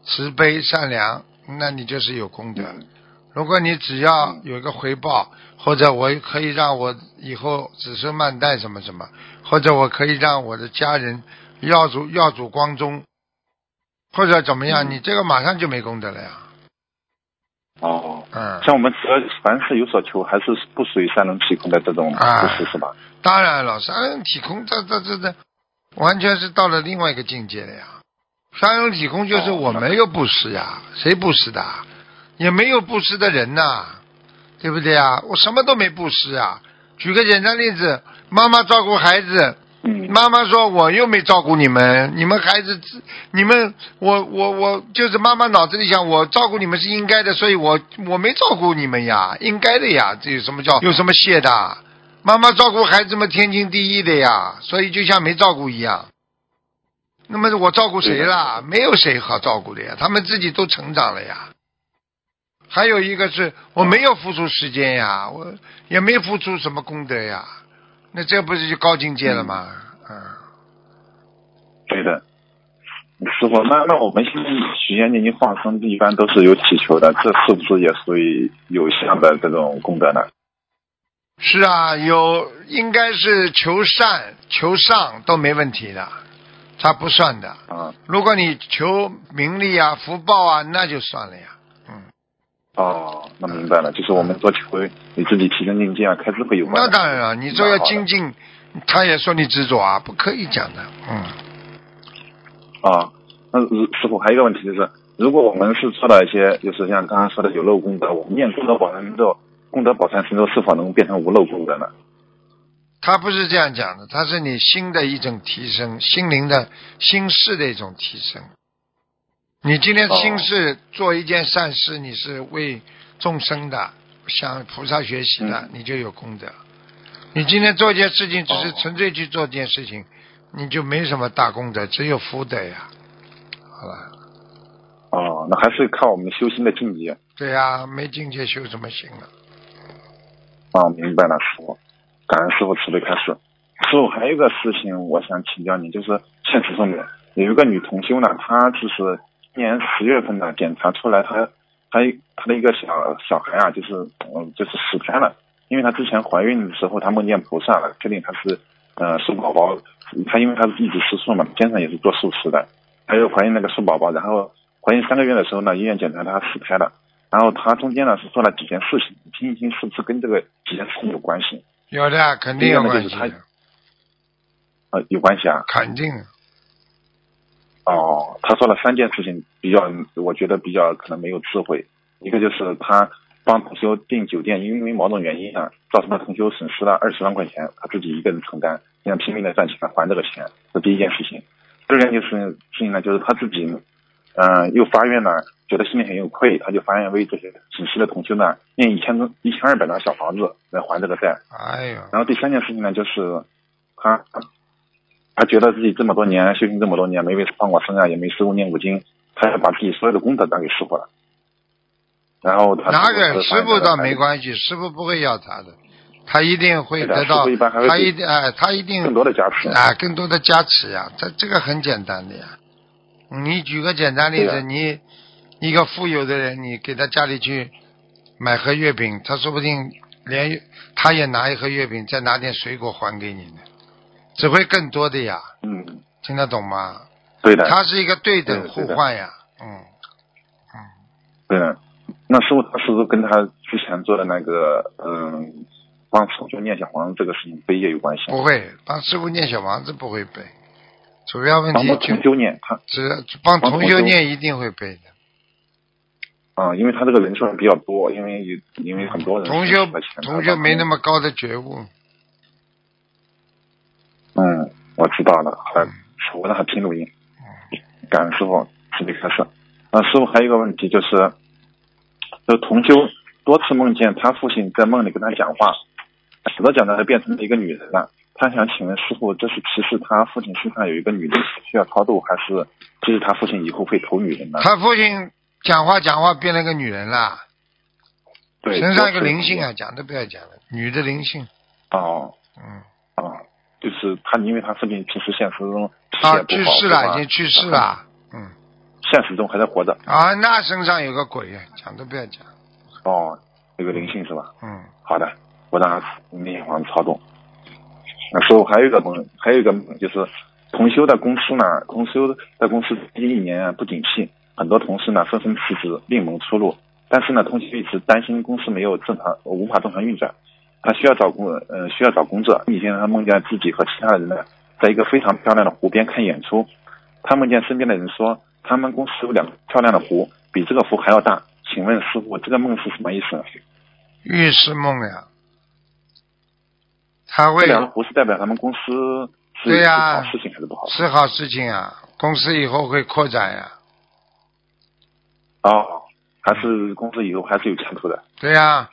S2: 慈悲善良，那你就是有功德。
S5: 嗯
S2: 如果你只要
S5: 嗯
S2: 有一个回报，或者我可以让我以后子孙万代什么什么，或者我可以让我的家人耀祖耀祖光宗，或者怎么样，
S5: 嗯
S2: 你这个马上就没功德了呀。
S5: 哦，
S2: 嗯，
S5: 像我们只要凡事有所求，还是不属于三轮体空的这种
S2: 啊
S5: 是吧？
S2: 当然了，三用体空，这这这这，完全是到了另外一个境界了呀。三人体空就是
S5: 哦
S2: 我没有布施呀，谁布施的？也没有布施的人呐、对不对啊？我什么都没布施啊。举个简单例子，妈妈照顾孩子，
S5: 嗯，
S2: 妈妈说我又没照顾你们，你们孩子，你们我我我就是妈妈脑子里想我照顾你们是应该的，所以我我没照顾你们呀，应该的呀，这有什么叫有什么谢的？妈妈照顾孩子们天经地义的呀，所以就像没照顾一样。那么我照顾谁啦？没有谁好照顾的呀，他们自己都成长了呀。还有一个是我没有付出时间呀，我也没付出什么功德呀，那这不是就高境界了吗？嗯，
S5: 对的。师傅，那那我们现在许愿念经放生，一般都是有祈求的，这是不是也属于有相的这种功德呢？
S2: 是啊，有应该是求善求上都没问题的，他不算的。
S5: 啊，
S2: 如果你求名利啊、福报啊，那就算了呀。嗯，
S5: 哦，那明白了，就是我们做求你自己提升境界啊，开智慧有关
S2: 那。当然了，你说要精进，他也说你执着啊，不可以讲的。嗯，
S5: 啊，那师傅还有一个问题就是，如果我们是做了一些，就是像刚刚说的有漏功德，我们念功德宝山神咒，功德宝山神咒是否能变成无漏功德呢？
S2: 他不是这样讲的，他是你心的一种提升，心灵的心事的一种提升。你今天心事做一件善事，你是为众生的，向菩萨学习的，
S5: 嗯
S2: 你就有功德。你今天做一件事情，只是
S5: 哦
S2: 纯粹去做一件事情，你就没什么大功德，只有福德呀。好了，
S5: 哦，那还是看我们修心的境界。
S2: 对呀、没境界修什么心啊？
S5: 我，明白了，师傅，感恩师傅慈悲开示。师傅还有一个事情，我想请教你，就是现实中的有一个女同修呢，她就是今年十月份呢检查出来她，她她的一个小小孩啊，就是嗯就是死胎了，因为她之前怀孕的时候她梦见菩萨了，确定她是呃瘦宝宝，她因为她是一直吃素嘛，经常也是做素食的，她又怀孕那个瘦宝宝，然后怀孕三个月的时候呢，医院检查她死胎了。然后他中间呢是做了几件事情，你听一听是不是跟这个几件事情有关系？
S2: 有的，肯定有关系
S5: 第一个就是
S2: 的，
S5: 呃，有关系啊。
S2: 肯定。
S5: 哦，他做了三件事情，比较我觉得比较可能没有智慧。一个就是他帮同修订酒店，因为某种原因啊，造成了同修损失了二十万块钱，他自己一个人承担，现在拼命的赚钱还这个钱，这第一件事情。第二件就是事情呢，就是他自己，嗯、又发愿呢，觉得心里很有愧，他就发愿为这些损失的同修呢，念一千一千二百张小房子来还这个债。
S2: 哎呀，
S5: 然后第三件事情呢，就是他他觉得自己这么多年修行这么多年，没为放过生啊，也没师傅念过经，他要把自己所有的功德转给师傅了。然后他
S2: 哪个师傅倒没，关系，师傅不会要他的，他一定会得到
S5: 一般还，会
S2: 他一定哎，他一定
S5: 更多的加持。
S2: 啊，更多的加持呀，这这个很简单的呀。你举个简单例子，你一个富有的人，你给他家里去买盒月饼，他说不定连他也拿一盒月饼，再拿点水果还给你呢，只会更多的呀，
S5: 嗯，
S2: 听得懂吗？
S5: 对的，
S2: 它是一个对等互换呀，嗯嗯，
S5: 对的。那师傅他是不是跟他之前做的那个嗯，帮师傅念小房子这个事情背业有关系？
S2: 不会帮师傅念小房子不会背，主要问题
S5: 帮同
S2: 就
S5: 修念他
S2: 只帮同修念一定会背的。
S5: 啊、因为他这个人数比较多，因为有因为很多人
S2: 同修同修没那
S5: 么
S2: 么高的觉悟，
S5: 嗯，我知道了，好的，我让他听录音。感恩师傅，慈悲开始。啊，师傅还有一个问题就是，就同修多次梦见他父亲在梦里跟他讲话，怎么讲着变成了一个女人了。他想请问师傅，这是提示他父亲身上有一个女人需要超度，还是就是他父亲以后会投女人呢？
S2: 他父亲讲话讲话变了个女人啦，
S5: 对，
S2: 身上有个灵性啊，讲都不要讲了，女的灵性，
S5: 哦
S2: 嗯，
S5: 哦，就是他，因为他父亲平时现实中
S2: 啊，去世了，已经去世了。嗯，
S5: 现实中还在活着。
S2: 啊，那身上有个鬼，讲都不要讲。
S5: 哦，有个灵性是吧？
S2: 嗯。
S5: 好的，我让他念房操作。那时候还有一个梦，还有一个就是同修的公司呢，同修的公司第一年不景气，很多同事呢纷纷辞职，另谋出路。但是呢，同修一直担心公司没有正常，无法正常运转。他需要找工，呃，需要找工作。一天，他梦见自己和其他人呢，在一个非常漂亮的湖边看演出。他梦见身边的人说，他们公司有两个漂亮的湖，比这个湖还要大。请问师傅，这个梦是什么意思？
S2: 预示梦呀。他为
S5: 这两个湖是代表他们公司
S2: 对呀，
S5: 好事情还是不好？
S2: 是好事情啊，公司以后会扩展呀。
S5: 哦，还是公司以后还是有前途的。
S2: 对呀。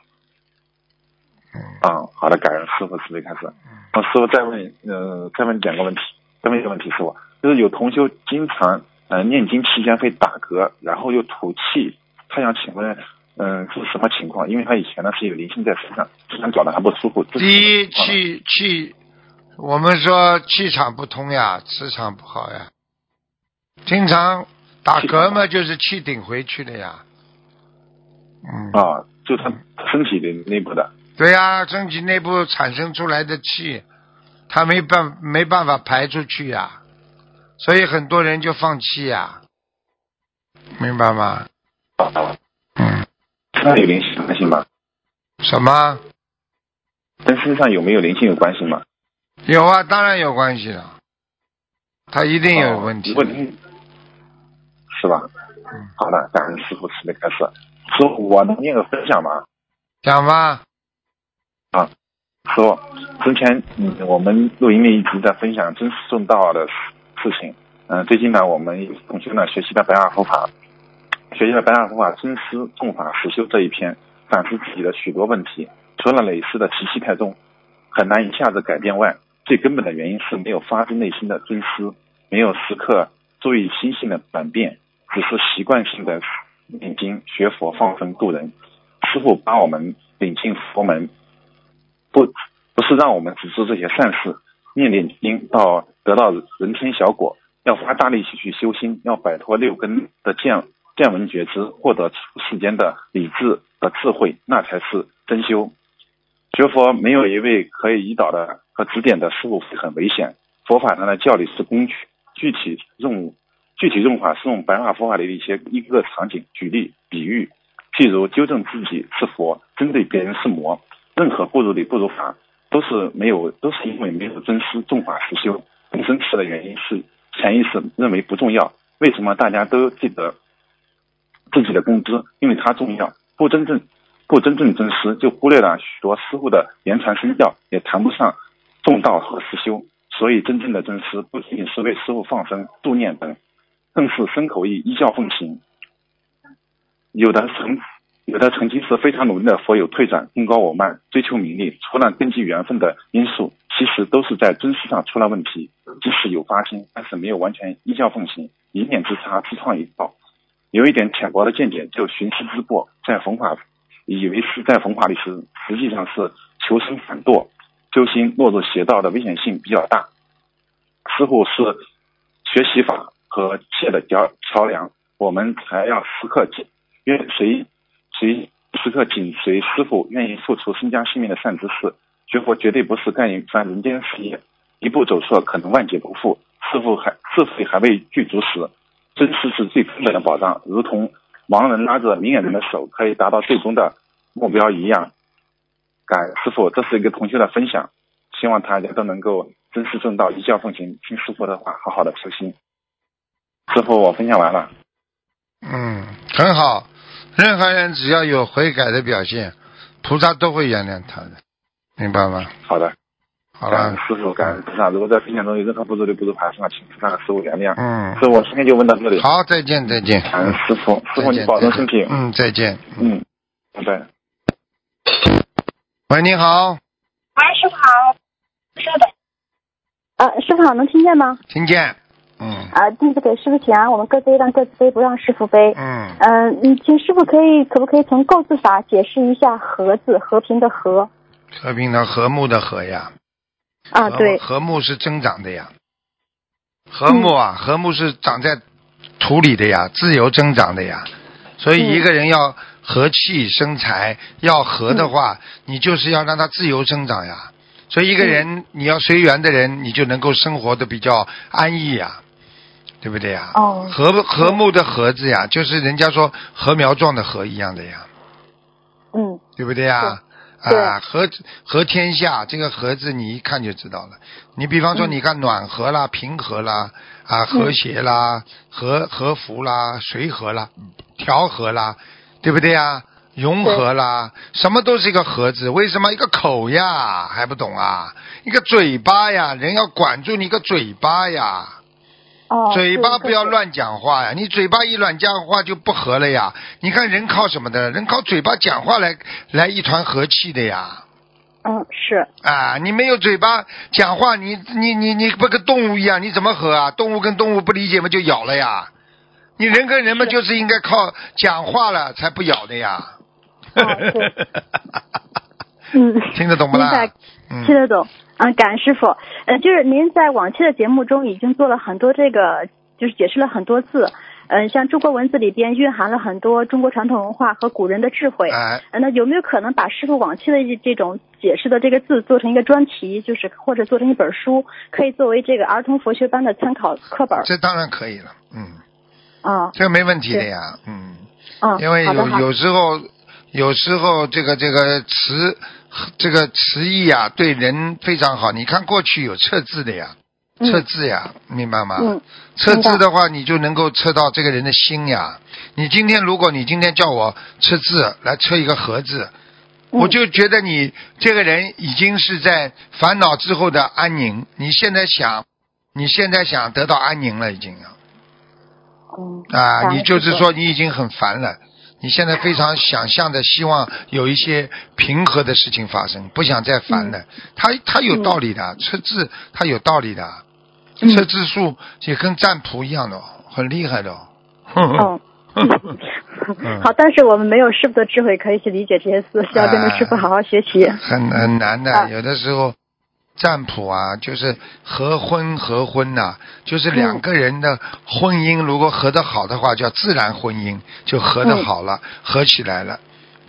S5: 嗯，好的，感恩师傅慈悲开始。我师傅再问，呃，再问两个问题，再问一个问题，师傅，就是有同修经常呃念经期间会打嗝，然后又吐气，他想请问，嗯，是什么情况？因为他以前呢是有灵性在身上，经常搞得还不舒服。
S2: 第一，气气，我们说气场不通呀，磁场不好呀，经常打嗝嘛，就是气顶回去的呀。嗯。
S5: 啊，就他身体的内部的。
S2: 对呀，身体内部产生出来的气，他没办没办法排出去呀，所以很多人就放弃呀，明白吗？嗯。
S5: 那有灵性关系吗？
S2: 什么？
S5: 跟身上有没有灵性有关系吗？
S2: 有啊，当然有关系了。他一定有问题。
S5: 问题，是吧？
S2: 嗯。
S5: 好的，感恩师傅慈悲开始。师傅，我能念个分享吗？
S2: 讲吧。
S5: 啊，说之前嗯，我们录音里一直在分享真实重道的事事情。嗯，最近呢，我们同学呢学习了白话佛法，学习了白话佛法真实重法实修这一篇，反思自己的许多问题。除了累世的习气太重，很难一下子改变外，最根本的原因是没有发自内心的尊师，没有时刻注意心性的转变，只是习惯性的念经学佛放生度人。师傅把我们领进佛门。不，不是让我们只做这些善事，念念经到得到人天小果，要花大力气去修心，要摆脱六根的见见闻觉知，获得世间的理智和智慧，那才是真修。学佛没有一位可以引导的和指点的师傅很危险。佛法上的教理是工具，具体用具体用法是用白话佛法里的一些一个场景举例比喻，譬如纠正自己是佛，针对别人是魔。任何不如理不如法，都是没有，都是因为没有真师重法实修。更深次的原因是潜意识认为不重要。为什么大家都记得自己的工资？因为它重要。不真正不真正尊师，就忽略了许多师傅的言传身教，也谈不上重道和实修。所以，真正的尊师不仅是为师傅放生、度念等，更是身口意依教奉行。有的曾。有的曾经是非常努力的佛友退转，功高我慢，追求名利，除了根基缘分的因素，其实都是在尊师上出了问题。即使有发心，但是没有完全依教奉行，一念之差，自创一道。有一点浅薄的见解就徇私之过，在弘法，以为是在弘法里时，实际上是求生反堕，修心落入邪道的危险性比较大。师傅是学习法和切的桥桥梁，我们还要时刻紧，愿谁。随时刻紧随师傅，愿意付出身家性命的善知识。学佛绝对不是干一番人间事业，一步走错可能万劫不复。师傅还智慧还未具足时，真实是最根本的保障，如同盲人拉着明眼人的手，可以达到最终的目标一样。感师傅，这是一个同学的分享，希望大家都能够真实正道，一教奉行，听师傅的话，好好的修心。师傅，我分享完了。
S2: 嗯，很好。任何人只要有悔改的表现，菩萨都会原谅他的，明白吗？
S5: 好的，
S2: 好了，
S5: 师傅，感恩菩萨。如果在分享中有任何不足的、不足还是请菩萨师傅原谅。
S2: 嗯，
S5: 师傅，今天就问到这里。
S2: 好，再见，再见。
S5: 感恩师傅，师傅你保重身体。
S2: 嗯，再见。
S5: 嗯，拜拜。
S2: 喂，你好。
S3: 喂，师傅好。是的。呃，师傅好，能听见吗？
S2: 听见。嗯
S3: 啊，弟子给师傅请安，我们各自让各自背，不让师傅背。
S2: 嗯
S3: 嗯，你请师傅可以可不可以从构字法解释一下“和”字，和平的和。
S2: 和平的和睦的和呀。
S3: 啊，对，
S2: 和睦是增长的呀，和睦啊，和睦是长在土里的呀，自由增长的呀。所以
S3: 嗯
S2: 一个人要和气生财，要和的话，你就是要让他自由生长呀。所以一个人你要随缘的人，你就能够生活的比较安逸呀，对不对呀？
S3: 哦
S2: 和和睦的和字呀，就是人家说禾苗状的禾一样的呀。
S3: 嗯
S2: 对不对呀？
S3: 对
S2: 啊，和和天下这个和字你一看就知道了。你比方说，
S3: 嗯
S2: 你看暖和啦、平和啦、啊和谐啦、和和服啦、随和啦、调和啦，对不对呀？融合啦，什么都是一个和字。为什么一个口呀还不懂啊？一个嘴巴呀，人要管住你一个嘴巴呀。
S3: 哦，
S2: 嘴巴不要。乱讲话呀！你嘴巴一乱讲话就不和了呀。你看人靠什么的？人靠嘴巴讲话来来一团和气的呀。
S3: 嗯，是，
S2: 啊，你没有嘴巴讲话，你你你你不跟动物一样，你怎么和啊？动物跟动物不理解嘛，就咬了呀。你人跟人嘛，就是应该靠讲话了才不咬的呀。
S3: 嗯，
S2: 听得懂不啦
S3: 听得懂。嗯，感恩师傅。呃，就是您在往期的节目中已经做了很多这个，就是解释了很多字。嗯、像中国文字里边蕴含了很多中国传统文化和古人的智慧。
S2: 哎，
S3: 呃那有没有可能把师傅往期的这这种解释的这个字做成一个专题，就是或者做成一本书，可以作为这个儿童佛学班的参考课本？
S2: 这当然可以了。嗯，
S3: 啊
S2: 这个没问题的呀。嗯。
S3: 嗯，
S2: 因为有有时候，有时候这个这个词，这个词义啊，对人非常好。你看过去有测字的呀，
S3: 嗯
S2: 测字呀，明白吗？
S3: 嗯
S2: 测字的话，你就能够测到这个人的心呀。你今天如果你今天叫我测字来测一个和字，
S3: 嗯
S2: 我就觉得你这个人已经是在烦恼之后的安宁。你现在想，你现在想得到安宁了，已经啊，你就是说你已经很烦了，你现在非常想象的希望有一些平和的事情发生，不想再烦了。他他有道理的，测字他有道理的，
S3: 嗯
S2: 测字数也跟占卜一样的哦，很厉害的哦。
S3: 好，但是我们没有师傅的智慧可以去理解这些事，需要跟着师傅好好学习。
S2: 很很难的，
S3: 啊
S2: 有的时候占卜啊，就是合婚合婚呐、就是两个人的婚姻如果合得好的话，叫自然婚姻，就合得好了，合起来了，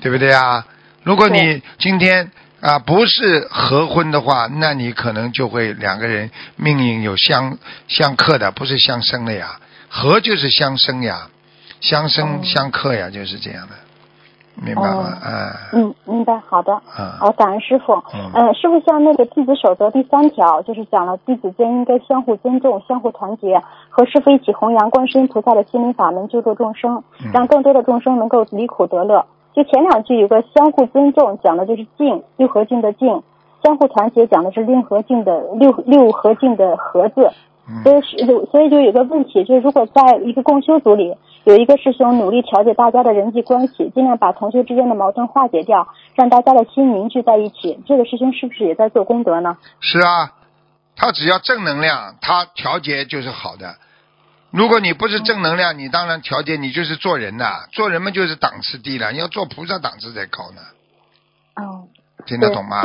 S2: 对不对啊？如果你今天啊不是合婚的话，那你可能就会两个人命运有相相克的，不是相生的呀。合就是相生呀，相生
S3: 哦
S2: 相克呀，就是这样的，明白吗？
S3: 哦
S2: 啊，
S3: 嗯，明白，好的。
S2: 啊
S3: 好，感恩师傅。
S2: 嗯
S3: 呃，师傅像那个弟子守则第三条，就是讲了弟子间应该相互尊重、相互团结，和师傅一起弘扬观世音菩萨的心灵法门，救助众生，
S2: 嗯
S3: 让更多的众生能够离苦得乐。就前两句有个相互尊重，讲的就是静，六合敬的静；相互团结讲的是六合敬的六六合敬的合字。
S2: 嗯
S3: 所以是有，所以就有个问题，就是如果在一个共修组里，有一个师兄努力调节大家的人际关系，尽量把同学之间的矛盾化解掉，让大家的心凝聚在一起，这个师兄是不是也在做功德呢？
S2: 是啊，他只要正能量，他调节就是好的。如果你不是正能量，你当然调节，你就是做人呐、做人嘛就是档次低了，你要做菩萨档次才高呢，
S3: 哦，
S2: 听得懂吗？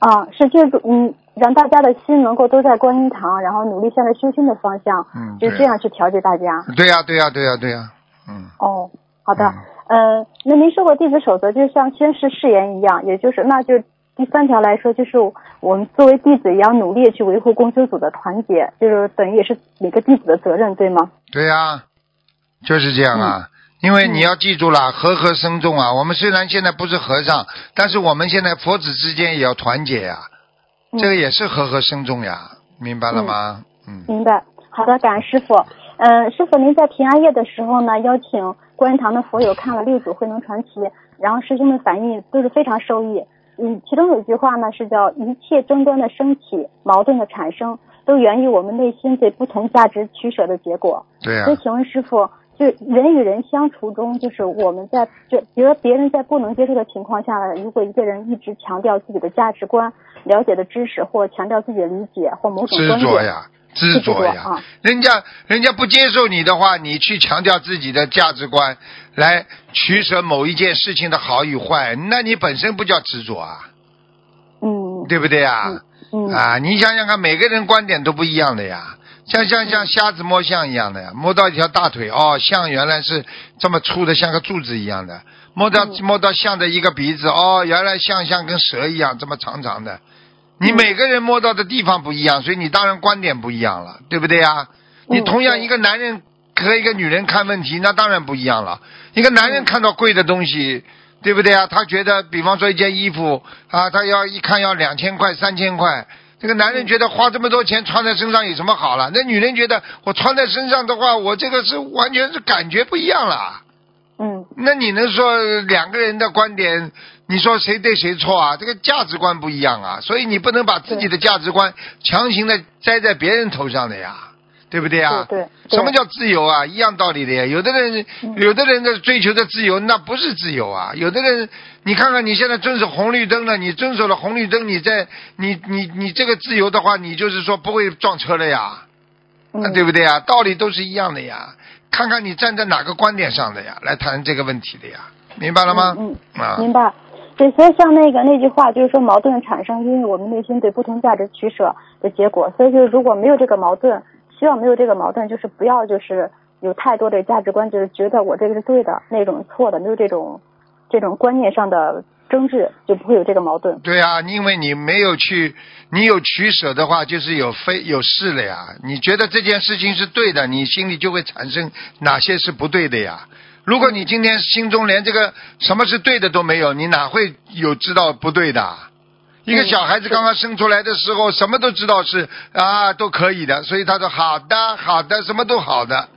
S3: 啊，是就是嗯，让大家的心能够都在观音堂，然后努力向着修心的方向，
S2: 嗯
S3: 就这样去调节大家。
S2: 对呀、对呀、对呀、对呀、嗯，
S3: 哦，好的，
S2: 嗯
S3: 呃，那您说过弟子守则就像宣誓誓言一样，也就是那就第三条来说，就是我们作为弟子也要努力去维护共修组的团结，就是等于也是每个弟子的责任，对吗？
S2: 对呀、就是这样
S3: 嗯
S2: 啊。因为你要记住了，和和生众啊。我们虽然现在不是和尚，但是我们现在佛子之间也要团结呀、
S3: 嗯
S2: 这个也是和和生众呀，明白了吗？嗯
S3: 明白。好的，感恩师傅。嗯、师傅，您在平安夜的时候呢，邀请观音堂的佛友看了六祖慧能传奇，然后师兄们反应都是非常受益。嗯，其中有一句话呢是叫“一切争端的升起，矛盾的产生，都源于我们内心对不同价值取舍的结果”。
S2: 对啊、
S3: 所以，请问师傅，就人与人相处中，就是我们在就，比如说别人在不能接受的情况下呢，如果一个人一直强调自己的价值观、了解的知识，或强调自己的理解或某种
S2: 执
S3: 观点，
S2: 着呀，执
S3: 执着
S2: 着呀。
S3: 啊
S2: 人家人家不接受你的话，你去强调自己的价值观，来取舍某一件事情的好与坏，那你本身不叫执着啊，
S3: 嗯，
S2: 对不对啊？
S3: 嗯嗯
S2: 啊，你想想看，每个人观点都不一样的呀。像像像瞎子摸象一样的呀，摸到一条大腿，哦，象原来是这么粗的，像个柱子一样的；摸到
S3: 嗯
S2: 摸到象的一个鼻子，哦，原来象像跟蛇一样这么长长的。你
S3: 嗯
S2: 每个人摸到的地方不一样，所以你当然观点不一样了，对不对呀？你同样一个男人和一个女人看问题，那当然不一样了。一个男人
S3: 嗯
S2: 看到贵的东西，对不对啊？他觉得，比方说一件衣服啊，他要一看要两千块、三千块。这个男人觉得花这么多钱穿在身上有什么好了？那女人觉得我穿在身上的话，我这个是完全是感觉不一样了。
S3: 嗯
S2: 那你能说两个人的观点，你说谁对谁错啊？这个价值观不一样啊，所以你不能把自己的价值观强行的栽在别人头上的呀，对不对啊？
S3: 对对对
S2: 什么叫自由啊？一样道理的呀。有的人，
S3: 嗯
S2: 有的人的追求的自由，那不是自由啊。有的人，你看看你现在遵守红绿灯了，你遵守了红绿灯，你在你你你这个自由的话，你就是说不会撞车了呀。
S3: 嗯，
S2: 对不对啊？道理都是一样的呀。看看你站在哪个观点上的呀，来谈这个问题的呀，明白了吗？
S3: 嗯
S2: 啊，
S3: 明白。对，所以像那个那句话，就是说矛盾产生，因为我们内心对不同价值取舍的结果。所以就是如果没有这个矛盾，希望没有这个矛盾，就是不要就是有太多的价值观，就是觉得我这个是对的，那种错的，没有这种这种观念上的争执，就不会有这个矛盾。
S2: 对啊，因为你没有去，你有取舍的话，就是有非有是了呀。你觉得这件事情是对的，你心里就会产生哪些是不对的呀。如果你今天心中连这个什么是对的都没有，你哪会有知道不对的？一个
S3: 嗯
S2: 小孩子刚刚生出来的时候，什么都知道是啊都可以的，所以他说好的好的，什么都好的，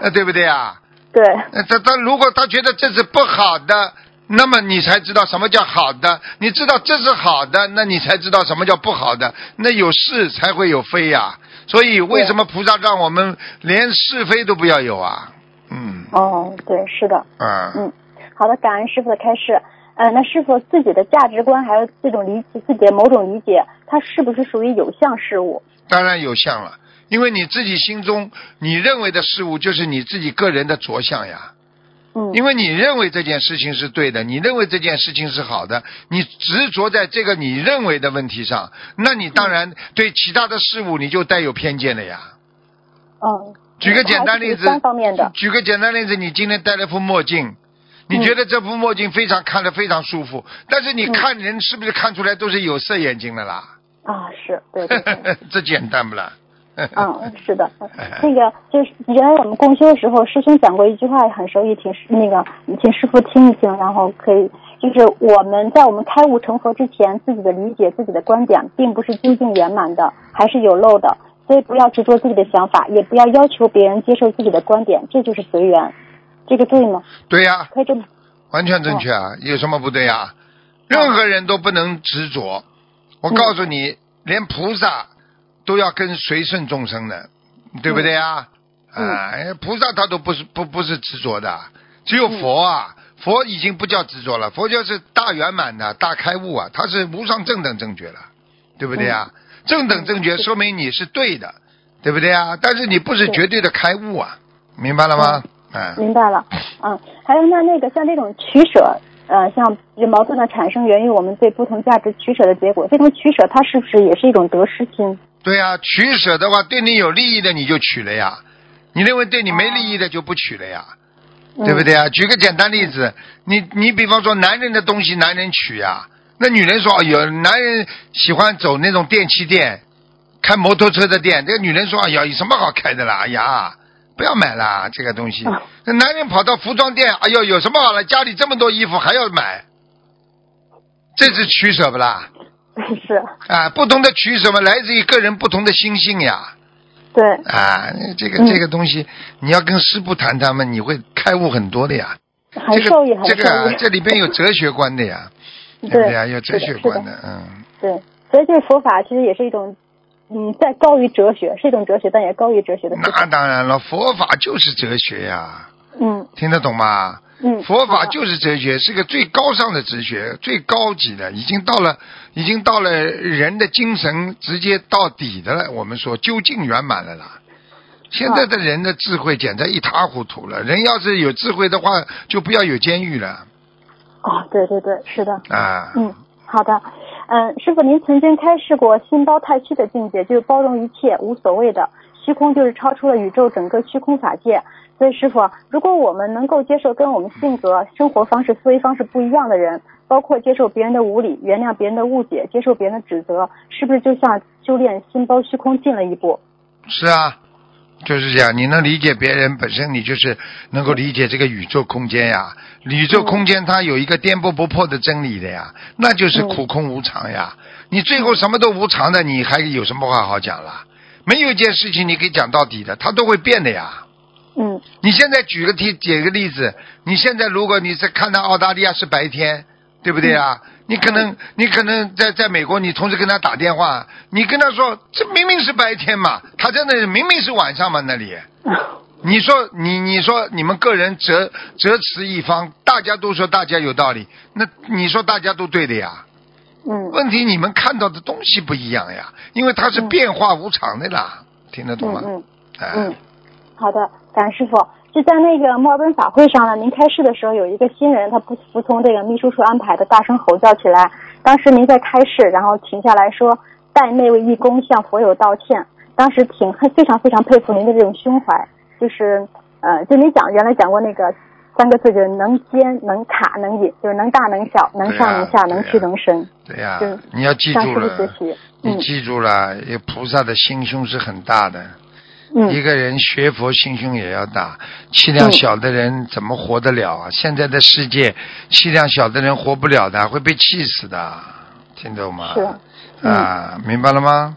S2: 呃对不对啊？
S3: 对，
S2: 呃他他如果他觉得这是不好的，那么你才知道什么叫好的。你知道这是好的，那你才知道什么叫不好的。那有是才会有非呀、所以为什么菩萨让我们连是非都不要有啊？嗯
S3: 哦，对，是的。
S2: 嗯，
S3: 嗯，好的，感恩师傅的开示。呃，那师傅自己的价值观还有这种理解，自己的某种理解，它是不是属于有相事物？
S2: 当然有相了，因为你自己心中你认为的事物，就是你自己个人的着相呀。
S3: 嗯，
S2: 因为你认为这件事情是对的，你认为这件事情是好的，你执着在这个你认为的问题上，那你当然对其他的事物你就带有偏见了呀。
S3: 嗯，
S2: 举个简单例子
S3: 方面的。
S2: 举个简单例子，你今天戴了副墨镜，你觉得这副墨镜非常看着非常舒服，但是你
S3: 嗯
S2: 看人是不是看出来都是有色眼镜的啦？
S3: 啊，是对对对。
S2: 这简单不啦？
S3: 嗯，是的，那个就是原来我们共修的时候，师兄讲过一句话很受益，请师那个请师傅听一听，然后可以，就是我们在我们开悟成佛之前，自己的理解、自己的观点，并不是究竟圆满的，还是有漏的，所以不要执着自己的想法，也不要要求别人接受自己的观点，这就是随缘，这个对吗？
S2: 对呀、
S3: 可以这么，
S2: 完全正确啊，有什么不对啊？任何人都不能执着。我告诉你，连菩萨都要跟随顺众生的，对不对啊？
S3: 嗯
S2: 啊，菩萨他都不是不不是执着的，只有佛啊，佛已经不叫执着了，佛教是大圆满的大开悟啊，他是无上正等正觉了，对不对啊？正等正觉说明你是对的，对不对啊？但是你不是绝对的开悟啊，明白了吗？嗯。
S3: 明白了，嗯，还有那那个像这种取舍，呃，像矛盾的产生源于我们对不同价值取舍的结果，这种取舍它是不是也是一种得失心？
S2: 对呀、取舍的话，对你有利益的你就取了呀，你认为对你没利益的就不取了呀，
S3: 嗯
S2: 对不？对啊？举个简单例子，你你比方说男人的东西男人取呀，那女人说哎呦，男人喜欢走那种电器店，开摩托车的店，这个女人说哎呀，有什么好开的啦？哎呀，不要买啦这个东西。
S3: 啊
S2: 那男人跑到服装店，哎呦，有什么好了？家里这么多衣服还要买，这是取舍不啦？
S3: 是，
S2: 啊，不同的取舍嘛，来自于个人不同的心性呀。
S3: 对，
S2: 啊，这个
S3: 嗯
S2: 这个东西，你要跟师傅谈谈嘛，你会开悟很多的呀。
S3: 很
S2: 这个
S3: 受益，
S2: 这个啊。这里边有哲学观的呀，对不
S3: 对
S2: 对啊？有哲学观
S3: 的
S2: 嗯。
S3: 对，所以这个佛法其实也是一种，嗯，在高于哲学，是一种哲学，但也高于哲学的
S2: 那。当然了，佛法就是哲学呀，
S3: 嗯
S2: 听得懂吗？
S3: 嗯，
S2: 佛法就是哲学，是个最高尚的哲学，最高级的，已经到了，已经到了人的精神直接到底的了。我们说究竟圆满了啦。现在的人的智慧简直一塌糊涂了。人要是有智慧的话，就不要有监狱了
S3: 哦，对对对，是的。
S2: 啊。
S3: 嗯，好的。嗯，师傅，您曾经开示过心包太虚的境界，就是包容一切，无所谓的虚空，就是超出了宇宙整个虚空法界。所以，师傅，如果我们能够接受跟我们性格、生活方式、思维方式不一样的人，包括接受别人的无理、原谅别人的误解、接受别人的指责，是不是就像修炼心包虚空进了一步？
S2: 是啊，就是这样。你能理解别人，本身你就是能够理解这个宇宙空间呀。宇宙空间它有一个颠簸不破的真理的呀，那就是苦空无常呀。你最后什么都无常的，你还有什么话好讲了？没有一件事情你可以讲到底的，它都会变的呀。
S3: 嗯
S2: 你现在举个题，举个例子，你现在如果你是看到澳大利亚是白天，对不对啊？你可能你可能在在美国，你同时跟他打电话，你跟他说这明明是白天嘛，他真的明明是晚上嘛那里。你说你你说你们个人择择持一方，大家都说大家有道理，那你说大家都对的呀？
S3: 嗯
S2: 问题你们看到的东西不一样呀，因为它是变化无常的啦，听得懂吗？
S3: 嗯
S2: 哎、
S3: 嗯，好的，感恩师傅。就在那个墨尔本法会上呢，您开示的时候，有一个新人他不服从这个秘书处安排的，大声吼叫起来。当时您在开示，然后停下来说，代那位义工向佛友道歉。当时挺非常非常佩服您的这种胸怀，就是呃，就您讲原来讲过那个三个字，就是能兼能卡能引，就是能大能小，能上能下，能屈能伸。
S2: 对呀、
S3: 就是
S2: 你要记住了，你记住了，有菩萨的心胸是很大的。一
S3: 嗯
S2: 个人学佛心胸也要大，气量小的人怎么活得了啊？现在的世界，气量小的人活不了的，会被气死的，听懂吗？
S3: 是嗯
S2: 啊，明白了吗？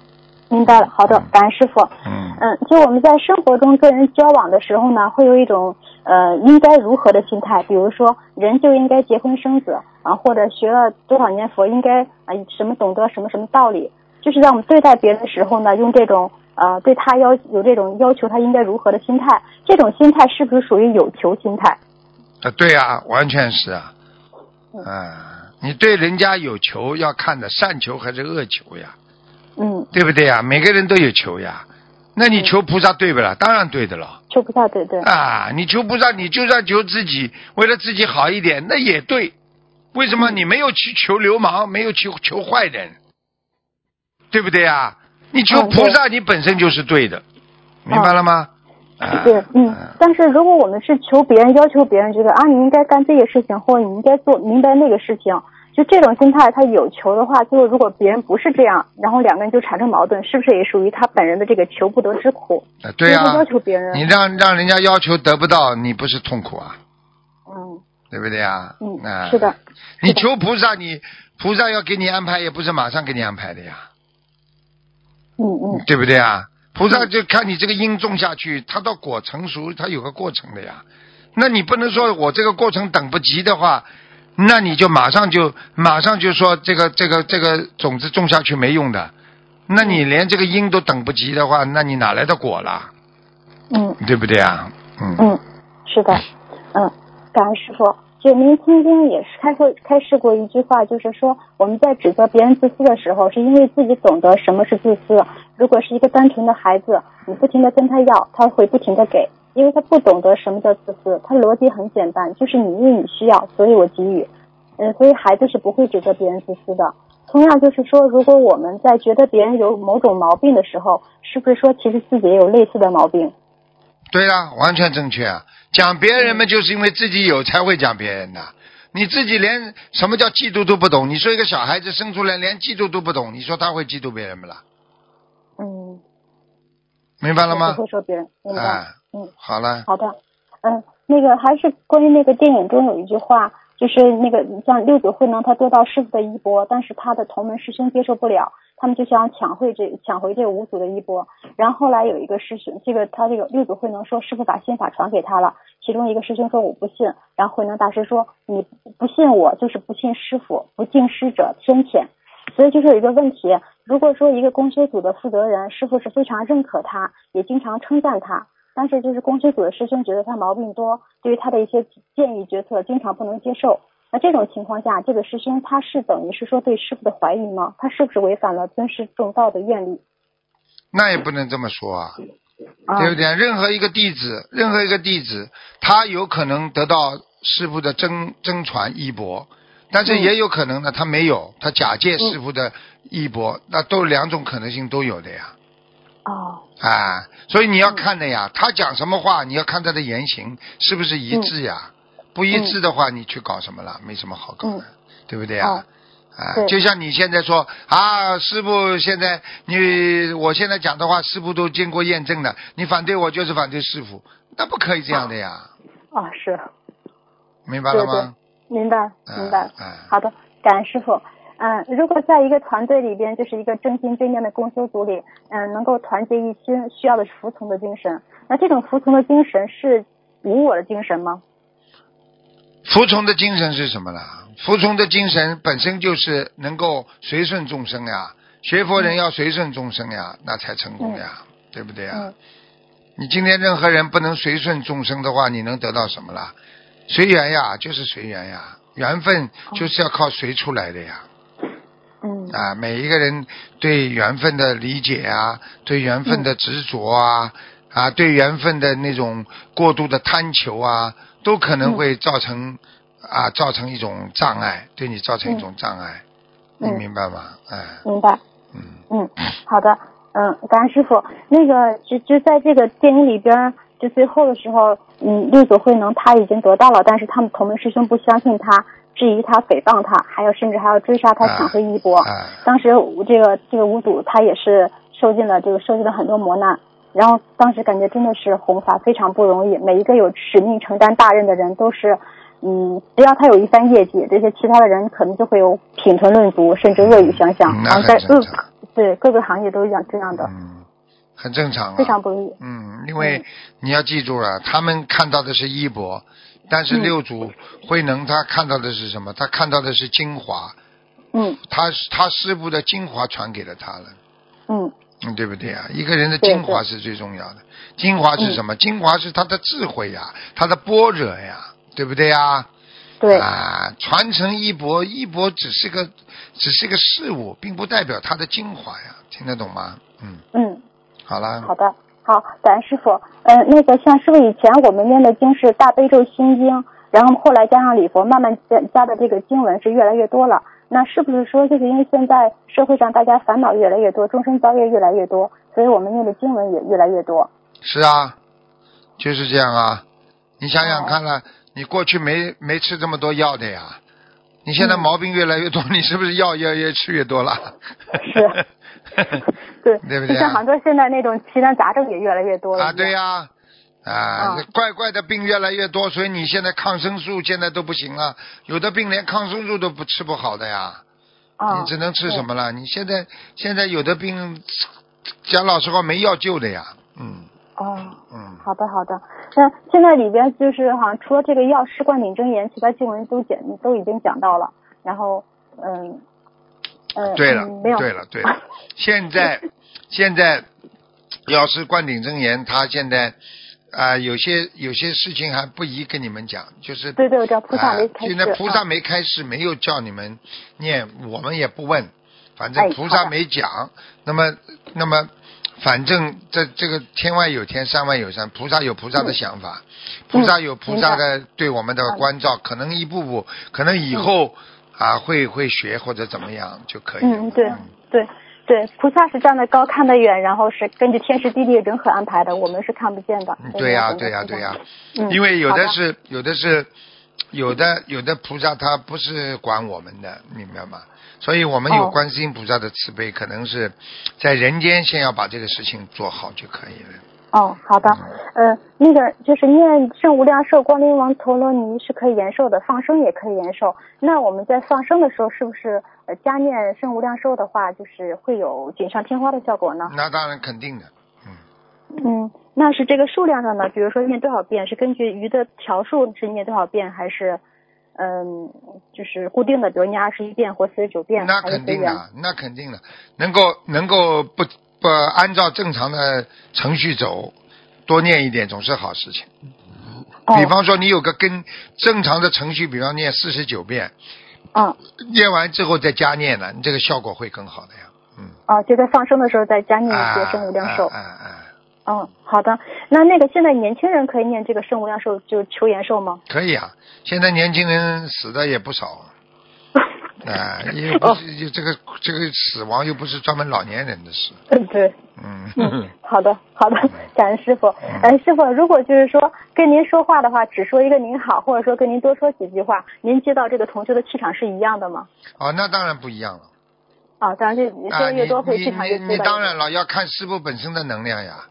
S3: 明白了，好的，感恩师傅。
S2: 嗯，
S3: 嗯，就我们在生活中跟人交往的时候呢，会有一种呃应该如何的心态，比如说人就应该结婚生子啊，或者学了多少年佛应该啊什么懂得什么什么道理，就是在我们对待别人的时候呢，用这种呃对他要有这种要求他应该如何的心态，这种心态是不是属于有求心态？
S2: 啊，对啊，完全是啊。
S3: 嗯
S2: 啊，你对人家有求要看的善求还是恶求呀？
S3: 嗯，
S2: 对不对呀？每个人都有求呀。那你求菩萨对不啦？当然对的了。
S3: 求菩萨对对，
S2: 啊，你求菩萨，你就算求自己，为了自己好一点，那也对。为什么你没有去求流氓，没有去求坏人，对不对呀？你求
S3: 嗯
S2: 菩萨，你本身就是对的，明白了吗？啊
S3: 对，嗯，但是如果我们是求别人，要求别人觉得啊，你应该干这个事情，或者你应该做明白那个事情，就这种心态，他有求的话，最后如果别人不是这样，然后两个人就产生矛盾，是不是也属于他本人的这个求不得之苦？
S2: 啊对呀、
S3: 因为他要求别人
S2: 你让让人家要求得不到，你不是痛苦啊？
S3: 嗯
S2: 对不对啊？
S3: 嗯
S2: 啊，
S3: 是的。
S2: 你求菩萨，你菩萨要给你安排，也不是马上给你安排的呀，
S3: 嗯嗯
S2: 对不对啊？菩萨就看你这个因种下去，它到果成熟，它有个过程的呀。那你不能说我这个过程等不及的话，那你就马上就马上就说这个这个这个种子种下去没用的。那你连这个因都等不及的话，那你哪来的果啦？
S3: 嗯
S2: 对不对啊？嗯
S3: 嗯，是的，嗯，感恩师傅。就您曾经也是开会开示过一句话，就是说我们在指责别人自私的时候，是因为自己懂得什么是自私。如果是一个单纯的孩子，你不停的跟他要，他会不停的给，因为他不懂得什么叫自私，他逻辑很简单，就是你因为你需要，所以我给予。嗯，所以孩子是不会指责别人自私的。同样就是说，如果我们在觉得别人有某种毛病的时候，是不是说其实自己也有类似的毛病？
S2: 对啊、完全正确啊！讲别人嘛，就是因为自己有才会讲别人的。你自己连什么叫嫉妒都不懂，你说一个小孩子生出来连嫉妒都不懂，你说他会嫉妒别人不啦？
S3: 嗯，
S2: 明白了吗
S3: 不？会说别人，明白。
S2: 哎，
S3: 嗯，
S2: 好了，
S3: 好的，嗯，那个还是关于那个电影中有一句话，就是那个你像六祖慧能他得到师傅的衣钵，但是他的同门师兄接受不了，他们就想抢回这抢回这五祖的衣钵。然后后来有一个师兄，这个他这个六祖慧能说师傅把心法传给他了，其中一个师兄说我不信，然后慧能大师说你不信我就是不信师傅，不敬师者天谴。所以就是有一个问题，如果说一个公修组的负责人，师傅是非常认可他，也经常称赞他，但是就是公修组的师兄觉得他毛病多，对于他的一些建议决策经常不能接受。那这种情况下，这个师兄他是等于是说对师傅的怀疑吗？他是不是违反了尊师重道的愿力？
S2: 那也不能这么说啊，
S3: 啊，
S2: 对不对？任何一个弟子，任何一个弟子，他有可能得到师傅的真真传衣钵，但是也有可能呢，他没有，他假借师傅的衣钵，那都两种可能性都有的呀。
S3: 哦，
S2: 啊，所以你要看的呀，他讲什么话，你要看他的言行是不是一致呀？不一致的话，你去搞什么了？没什么好搞的，对不对呀？
S3: 哦
S2: 啊，就像你现在说啊，师傅现在你我现在讲的话，师傅都经过验证的，你反对我就是反对师傅，那不可以这样的呀，
S3: 啊，是，
S2: 明白了吗？
S3: 明白，
S2: 嗯
S3: 明白。
S2: 嗯
S3: 好的，感恩师傅。嗯，如果在一个团队里边，就是一个正心正念的共修组里，嗯，能够团结一心，需要的是服从的精神。那这种服从的精神是无我的精神吗？
S2: 服从的精神是什么呢？服从的精神本身就是能够随顺众生呀，学佛人要随顺众生呀，那才成功呀，对不对呀？
S3: 嗯
S2: 你今天任何人不能随顺众生的话，你能得到什么啦？随缘呀，就是随缘呀，缘分就是要靠随出来的呀。
S3: 嗯。
S2: 啊，每一个人对缘分的理解啊，对缘分的执着啊，啊，对缘分的那种过度的贪求啊，都可能会造成、啊，造成一种障碍，对你造成一种障碍，
S3: 嗯。
S2: 你明白吗？哎，
S3: 明白。
S2: 嗯，
S3: 嗯，好的，嗯，感恩师傅。那个就就在这个电影里边，就最后的时候，嗯，六祖慧能他已经得到了，但是他们同门师兄不相信他，质疑他、诽谤他，还有甚至还要追杀他，抢回衣钵。
S2: 哎，
S3: 当时这个这个五祖他也是受尽了这个受尽了很多磨难，然后当时感觉真的是弘法非常不容易，每一个有使命承担大任的人都是，嗯，只要他有一番业绩，这些其他的人可能就会有品头论足，甚至恶语相向，
S2: 嗯那
S3: 然后在各
S2: 很正常。
S3: 对各个行业都一样这样的，
S2: 嗯，很正常啊，
S3: 非常不容易。
S2: 嗯，因为你要记住了，他们看到的是衣钵，但是
S3: 嗯
S2: 六祖慧能他看到的是什么？他看到的是精华，
S3: 嗯
S2: 他他师傅的精华传给了他了。
S3: 嗯
S2: 嗯，对不对啊？一个人的精华是最重要的。精华是什么？精华是他的智慧呀，他的般若呀，对不对呀？
S3: 对，
S2: 啊，传承衣钵，衣钵只是个只是个事物，并不代表他的精华呀，听得懂吗？嗯，
S3: 嗯。
S2: 好了。
S3: 好的，好，感恩师傅。嗯，那个像师傅以前我们念的经是大悲咒心经，然后后来加上礼佛，慢慢加加的这个经文是越来越多了。那是不是说，就是因为现在社会上大家烦恼越来越多，众生遭业越来越多，所以我们念的经文也越来越多？
S2: 是啊，就是这样啊。你想想
S3: 哦
S2: 看了，你过去没没吃这么多药的呀，你现在
S3: 嗯
S2: 毛病越来越多，你是不是药越越吃越多了？
S3: 是对，
S2: 对不对啊
S3: 就像杭州现在那种奇难杂症也越来越多了。
S2: 啊，对呀、啊，
S3: 嗯
S2: 怪怪的病越来越多，所以你现在抗生素现在都不行了，有的病连抗生素都不吃不好的呀，
S3: 啊，
S2: 你只能吃什么了？你现在现在有的病，讲老实话没药救的呀，嗯
S3: 哦。
S2: 嗯，
S3: 好的，好的。那现在里边就是好像除了这个药师灌顶真言，其他经文都讲都已经讲到了。然后，嗯，嗯，
S2: 对了
S3: 嗯没有，
S2: 对了对了，现在现在要是灌顶真言，他现在啊、有些有些事情还不宜跟你们讲，就是
S3: 对对，我知道菩萨没
S2: 啊
S3: 开始。
S2: 现在菩萨
S3: 啊
S2: 没开示，没有叫你们念，我们也不问，反
S3: 哎
S2: 正菩萨没讲。那么，那么，反正这这个天外有天，山外有山，菩萨有菩萨的想法，菩萨有菩萨的对我们的关照，可能一步步，可能以后啊会会学或者怎么样就可以了。
S3: 嗯，对对对，菩萨是站得高看得远，然后是根据天时地利人和安排的，我们是看不见的。
S2: 嗯对呀、对呀、对呀、
S3: 嗯
S2: 因为有
S3: 好的
S2: 的是，有的是，有的有的菩萨他不是管我们的，明白吗？所以我们有
S3: 哦
S2: 观世音菩萨的慈悲，可能是在人间先要把这个事情做好就可以了。
S3: 哦，好的，呃，那个就是念圣无量寿光临王陀罗尼是可以延寿的，放生也可以延寿。那我们在放生的时候，是不是呃加念圣无量寿的话，就是会有锦上添花的效果呢？
S2: 那当然肯定的，嗯，
S3: 嗯，那是这个数量上呢？比如说念多少遍，是根据鱼的条数是念多少遍，还是嗯，就是固定的，比如念二十一遍或四十九遍，
S2: 那？肯定的，那肯定的，能够能够不不按照正常的程序走，多念一点总是好事情。
S3: 哦
S2: 比方说你有个跟正常的程序，比方念四十九遍，
S3: 嗯，
S2: 念完之后再加念呢，你这个效果会更好的呀。嗯，
S3: 哦，就在放生的时候再加念一
S2: 啊
S3: 些圣无量寿。
S2: 啊啊啊
S3: 嗯，好的。那那个现在年轻人可以念这个圣无量寿，就求延寿吗？
S2: 可以啊，现在年轻人死的也不少，啊，又不是就这个这个死亡又不是专门老年人的事，
S3: 嗯，对。
S2: 嗯，
S3: 嗯，好的，好的，感恩师傅。哎，师傅，如果就是说跟您说话的话，只说一个您好，或者说跟您多说几句话，您接到这个同学的气场是一样的吗？
S2: 哦，那当然不一样了。
S3: 啊，当然就你说越多，气场越
S2: 你你
S3: 粗的
S2: 当然了，要看师傅本身的能量呀。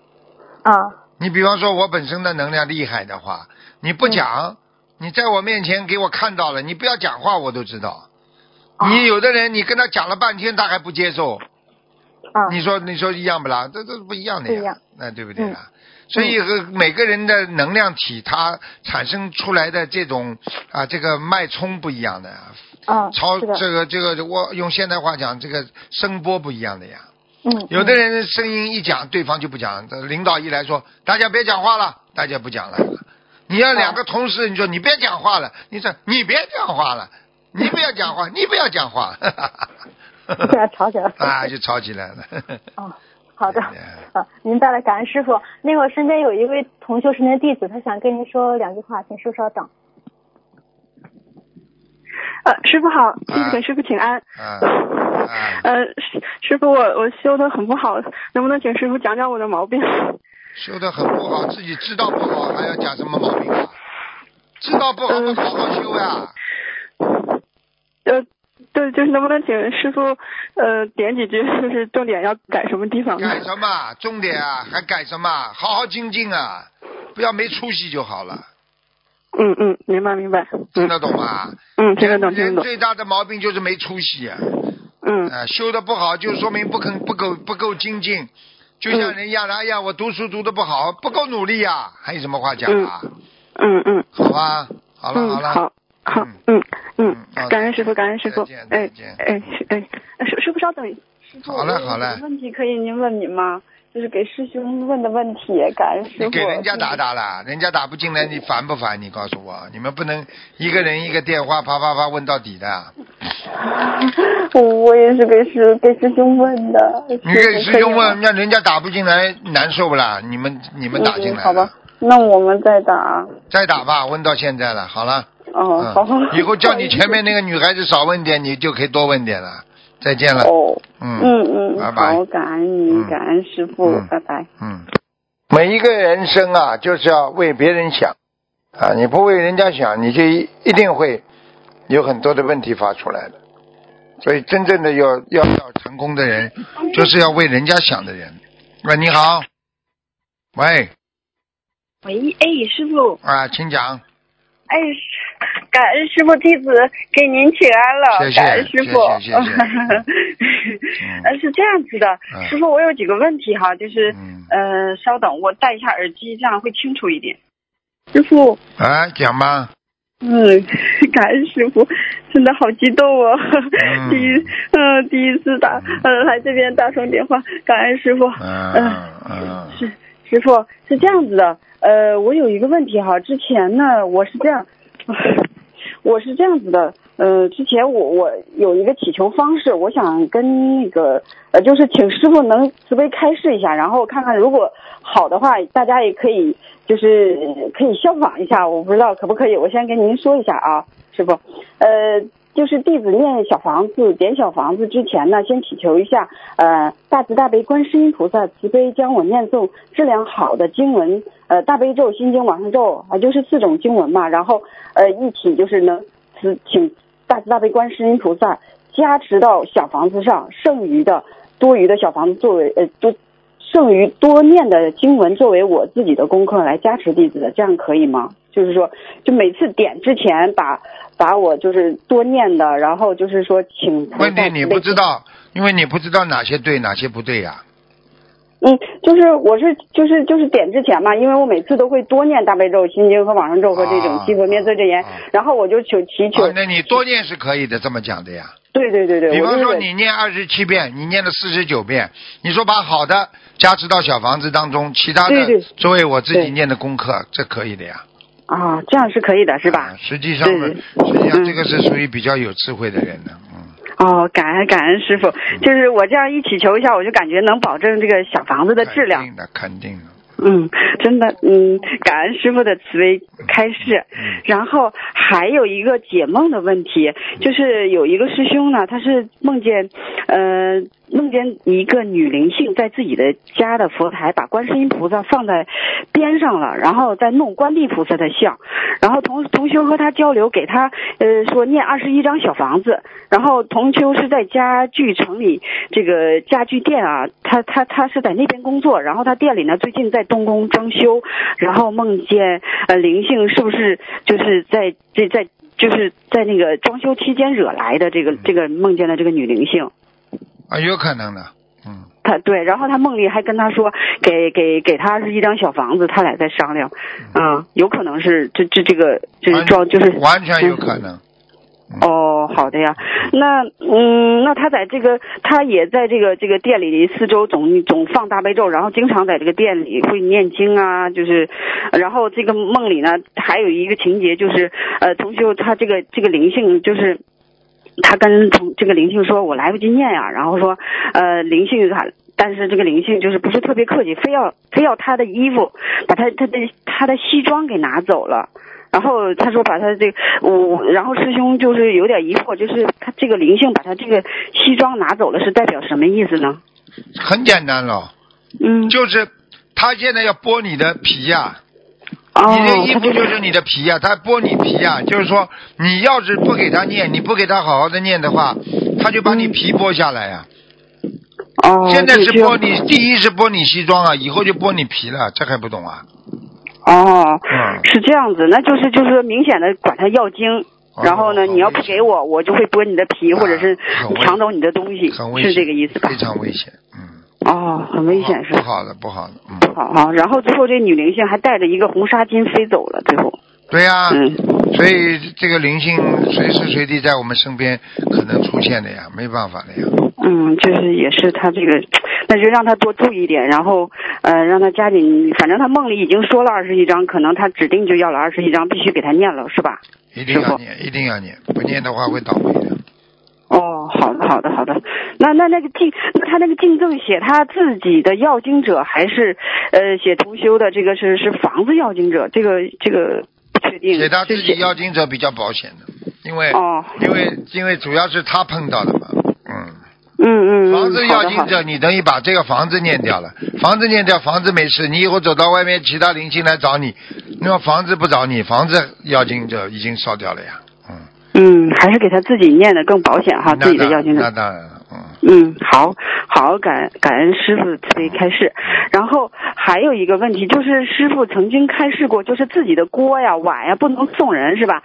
S3: 啊，
S2: 你比方说，我本身的能量厉害的话，你不讲，你在我面前给我看到了，你不要讲话，我都知道。
S3: 哦
S2: 你有的人，你跟他讲了半天，他还不接受，
S3: 啊，
S2: 你说你说一样不啦？这这不一样的呀那对不对啦？所以和每个人的能量体，它产生出来的这种啊，这个脉冲不一样的，
S3: 啊，
S2: 超，这个这个，我用现代话讲，这个声波不一样的呀。
S3: 嗯，
S2: 有的人声音一讲，对方就不讲。这领导一来说，大家别讲话了，大家不讲了。你要两个同事，你说你别讲话了，你说你别讲话了，你不要讲话，你不要讲话，
S3: 嗯，这样吵起来了。
S2: 啊，就吵起来了。
S3: 哦，好的。
S2: 对
S3: 啊，明白了，感恩师傅。那个我身边有一位同修是您的弟子，他想跟您说两句话，请师傅稍等。
S6: 呃，师傅好，弟子给师傅请安。
S2: 啊啊，
S6: 呃，师师傅，我我修的很不好，能不能请师傅讲讲我的毛病？
S2: 修的很不好，自己知道不好，还要讲什么毛病啊？知道不好，
S6: 嗯
S2: 好好修呀。
S6: 呃，对，就是能不能请师傅呃点几句，就是重点要改什么地方？
S2: 改什么？重点啊，还改什么？好好精进啊，不要没出息就好了，
S6: 嗯嗯，明白明白。嗯
S2: 听得懂吗？
S6: 嗯，听得懂听得懂。
S2: 最大的毛病就是没出息啊。
S6: 嗯
S2: 啊，修的不好，就说明不肯不够不够精进。就像
S6: 嗯
S2: 人家的，哎呀，我读书读的不好，不够努力呀、还有什么话讲啊？
S6: 嗯嗯
S2: 好吧，好了
S6: 嗯，
S2: 好了，
S6: 好好
S2: 嗯
S6: 嗯感恩师傅感恩师傅哎哎哎，哎师师傅稍等。
S7: 师傅，
S2: 好嘞好嘞
S7: 问题可以您问您吗？就是给师兄问的问题，感恩师
S2: 你
S7: 傅。
S2: 给人家打打了，人家打不进来，你烦不烦？你告诉我，你们不能一个人一个电话啪啪啪问到底的。
S7: 我我也是给师给师兄问的。
S2: 你给师兄问，让人家打不进来，难受不啦？你们你们打进来
S7: 好吧，那我们再打。
S2: 再打吧，问到现在了，好了。
S7: 哦，
S2: 嗯
S7: 好。
S2: 以后叫你 前面那个女孩子少问点，你就可以多问点了。再见了。
S7: 哦，
S2: 嗯
S7: 嗯嗯，
S2: 拜拜
S7: 好，感恩你，
S2: 嗯
S7: 感恩师傅
S2: 嗯，
S7: 拜拜。
S2: 嗯，每一个人生啊，就是要为别人想啊，你不为人家想，你就一一定会有很多的问题发出来的。所以，真正的要要要成功的人，就是要为人家想的人。喂，你好。喂，
S8: 喂，哎，师傅，
S2: 啊，请讲。
S8: 哎，感恩师傅弟子给您请安了，
S2: 谢谢
S8: 感恩师傅。
S2: 谢谢谢谢
S8: 呃，是这样子的，
S2: 嗯
S8: 师傅，我有几个问题哈，就是，
S2: 嗯
S8: 呃，稍等，我戴一下耳机，这样会清楚一点。师傅，
S2: 啊，讲吧。
S8: 嗯，感恩师傅，真的好激动哦！
S2: 嗯
S8: 第一，嗯、第一次打，呃，来这边打通电话，感恩师傅。
S2: 嗯
S8: 嗯
S2: 嗯
S8: 是师傅是这样子的，呃，我有一个问题哈，之前呢，我是这样，我是这样子的，呃，之前我我有一个祈求方式，我想跟那个呃，就是请师傅能慈悲开示一下，然后看看如果好的话，大家也可以就是可以效仿一下，我不知道可不可以，我先跟您说一下啊，师傅，呃。就是弟子念小房子、点小房子之前呢，先祈求一下，呃，大慈大悲观世音菩萨慈悲将我念诵质量好的经文，呃，大悲咒、心经、往生咒啊、就是四种经文嘛，然后呃一起就是能慈请大慈大悲观世音菩萨加持到小房子上，剩余的多余的小房子作为呃多剩余多念的经文作为我自己的功课来加持弟子的，这样可以吗？就是说，就每次点之前把把我就是多念的，然后就是说请菩萨
S2: 问题你不知道，因为你不知道哪些对，哪些不对呀、
S8: 嗯，就是我是就是就是点之前嘛，因为我每次都会多念大悲咒、心经和往生咒和这种
S2: 啊
S8: 七佛灭罪真言，
S2: 啊
S8: 然后我就求祈求，
S2: 啊，那你多念是可以的，这么讲的呀。
S8: 对对对对，
S2: 比方说你念二十七遍，你念了四十九遍，你说把好的加持到小房子当中，其他的作为我自己念的功课，这可以的呀。
S8: 啊，这样是可以的，是吧
S2: 啊？实际上实际上
S8: 嗯
S2: 这个是属于比较有智慧的人呢，嗯。
S8: 哦，感恩感恩师傅，就是我这样一祈求一下，我就感觉能保证这个小房子的质量
S2: 肯。定的，肯定的。
S8: 嗯，真的，嗯，感恩师傅的慈悲开示。然后还有一个解梦的问题，就是有一个师兄呢，他是梦见，呃，梦见一个女灵性在自己的家的佛台把观世音菩萨放在边上了，然后再弄观地菩萨的像，然后同同修和他交流，给他呃说念二十一张小房子，然后同修是在家具城里这个家具店啊，他他他是在那边工作，然后他店里呢最近在动工装修，然后梦见呃灵性是不是就是在这在就是在那个装修期间惹来的这个这个梦见的这个女灵性。
S2: 啊，有可能的，嗯，
S8: 他对，然后他梦里还跟他说，给给给他是一张小房子，他俩在商量，啊，有可能是这这这个就是装就是
S2: 完全有可能。
S8: 哦，好的呀，那嗯，那他在这个他也在这个这个店里四周总总放大悲咒，然后经常在这个店里会念经啊，就是，然后这个梦里呢还有一个情节就是，呃，同学他这个这个灵性就是。他跟同这个灵性说：“我来不及念呀。”然后说：“呃，灵性他，但是这个灵性就是不是特别客气，非要非要他的衣服，把他他的他的西装给拿走了。然后他说把他这个我，然后师兄就是有点疑惑，就是他这个灵性把他这个西装拿走了，是代表什么意思呢？
S2: 很简单了，
S8: 嗯，
S2: 就是他现在要剥你的皮呀、
S8: 哦，
S2: 你的衣服就是你的皮呀、他剥你皮呀、就是说你要是不给他念，你不给他好好的念的话，他就把你皮剥下来呀、
S8: 哦，
S2: 现在是剥你，第一是剥你西装啊，以后就剥你皮了，这还不懂啊？
S8: 哦，
S2: 嗯，
S8: 是这样子，那就是就是明显的管他要经。
S2: 哦
S8: 然后呢，你要不给我，我就会剥你的皮，
S2: 啊
S8: 或者是抢走你的东西，是这个意思吧？
S2: 非？常危险，嗯，
S8: 哦，很危险是吧？
S2: 不好的，不好的，嗯，
S8: 不好哈。然后最后这女灵性还带着一个红纱巾飞走了，最后，
S2: 对呀、
S8: 嗯，
S2: 所以这个灵性随时随地在我们身边可能出现的呀，没办法的呀。
S8: 嗯，就是也是他这个，那就让他多注意一点，然后呃，让他加紧，反正他梦里已经说了二十一章，可能他指定就要了二十一章，必须给他念了，是吧？
S2: 一定要念，一定要念，不念的话会倒霉的。
S8: 哦，好的，好的，好的。那那那个进，那他那个进赠写他自己的要经者，还是呃写同修的这个是是房子要经者？这个这个不确定。
S2: 写他自己要经者比较保险的，因为、
S8: 哦，
S2: 因为因为主要是他碰到的嘛，嗯。
S8: 嗯嗯嗯，
S2: 房子要经者，你等于把这个房子念掉了，房子念掉，房子没事，你以后走到外面，其他灵性来找你，那么房子不找你，房子要经者已经烧掉了呀，嗯，
S8: 嗯，还是给他自己念的更保险哈，自己的
S2: 当
S8: 要经者
S2: 那。当然了，嗯，
S8: 嗯，好，好，感感恩师傅慈悲开示。然后还有一个问题，就是师傅曾经开示过，就是自己的锅呀、碗呀不能送人，是吧？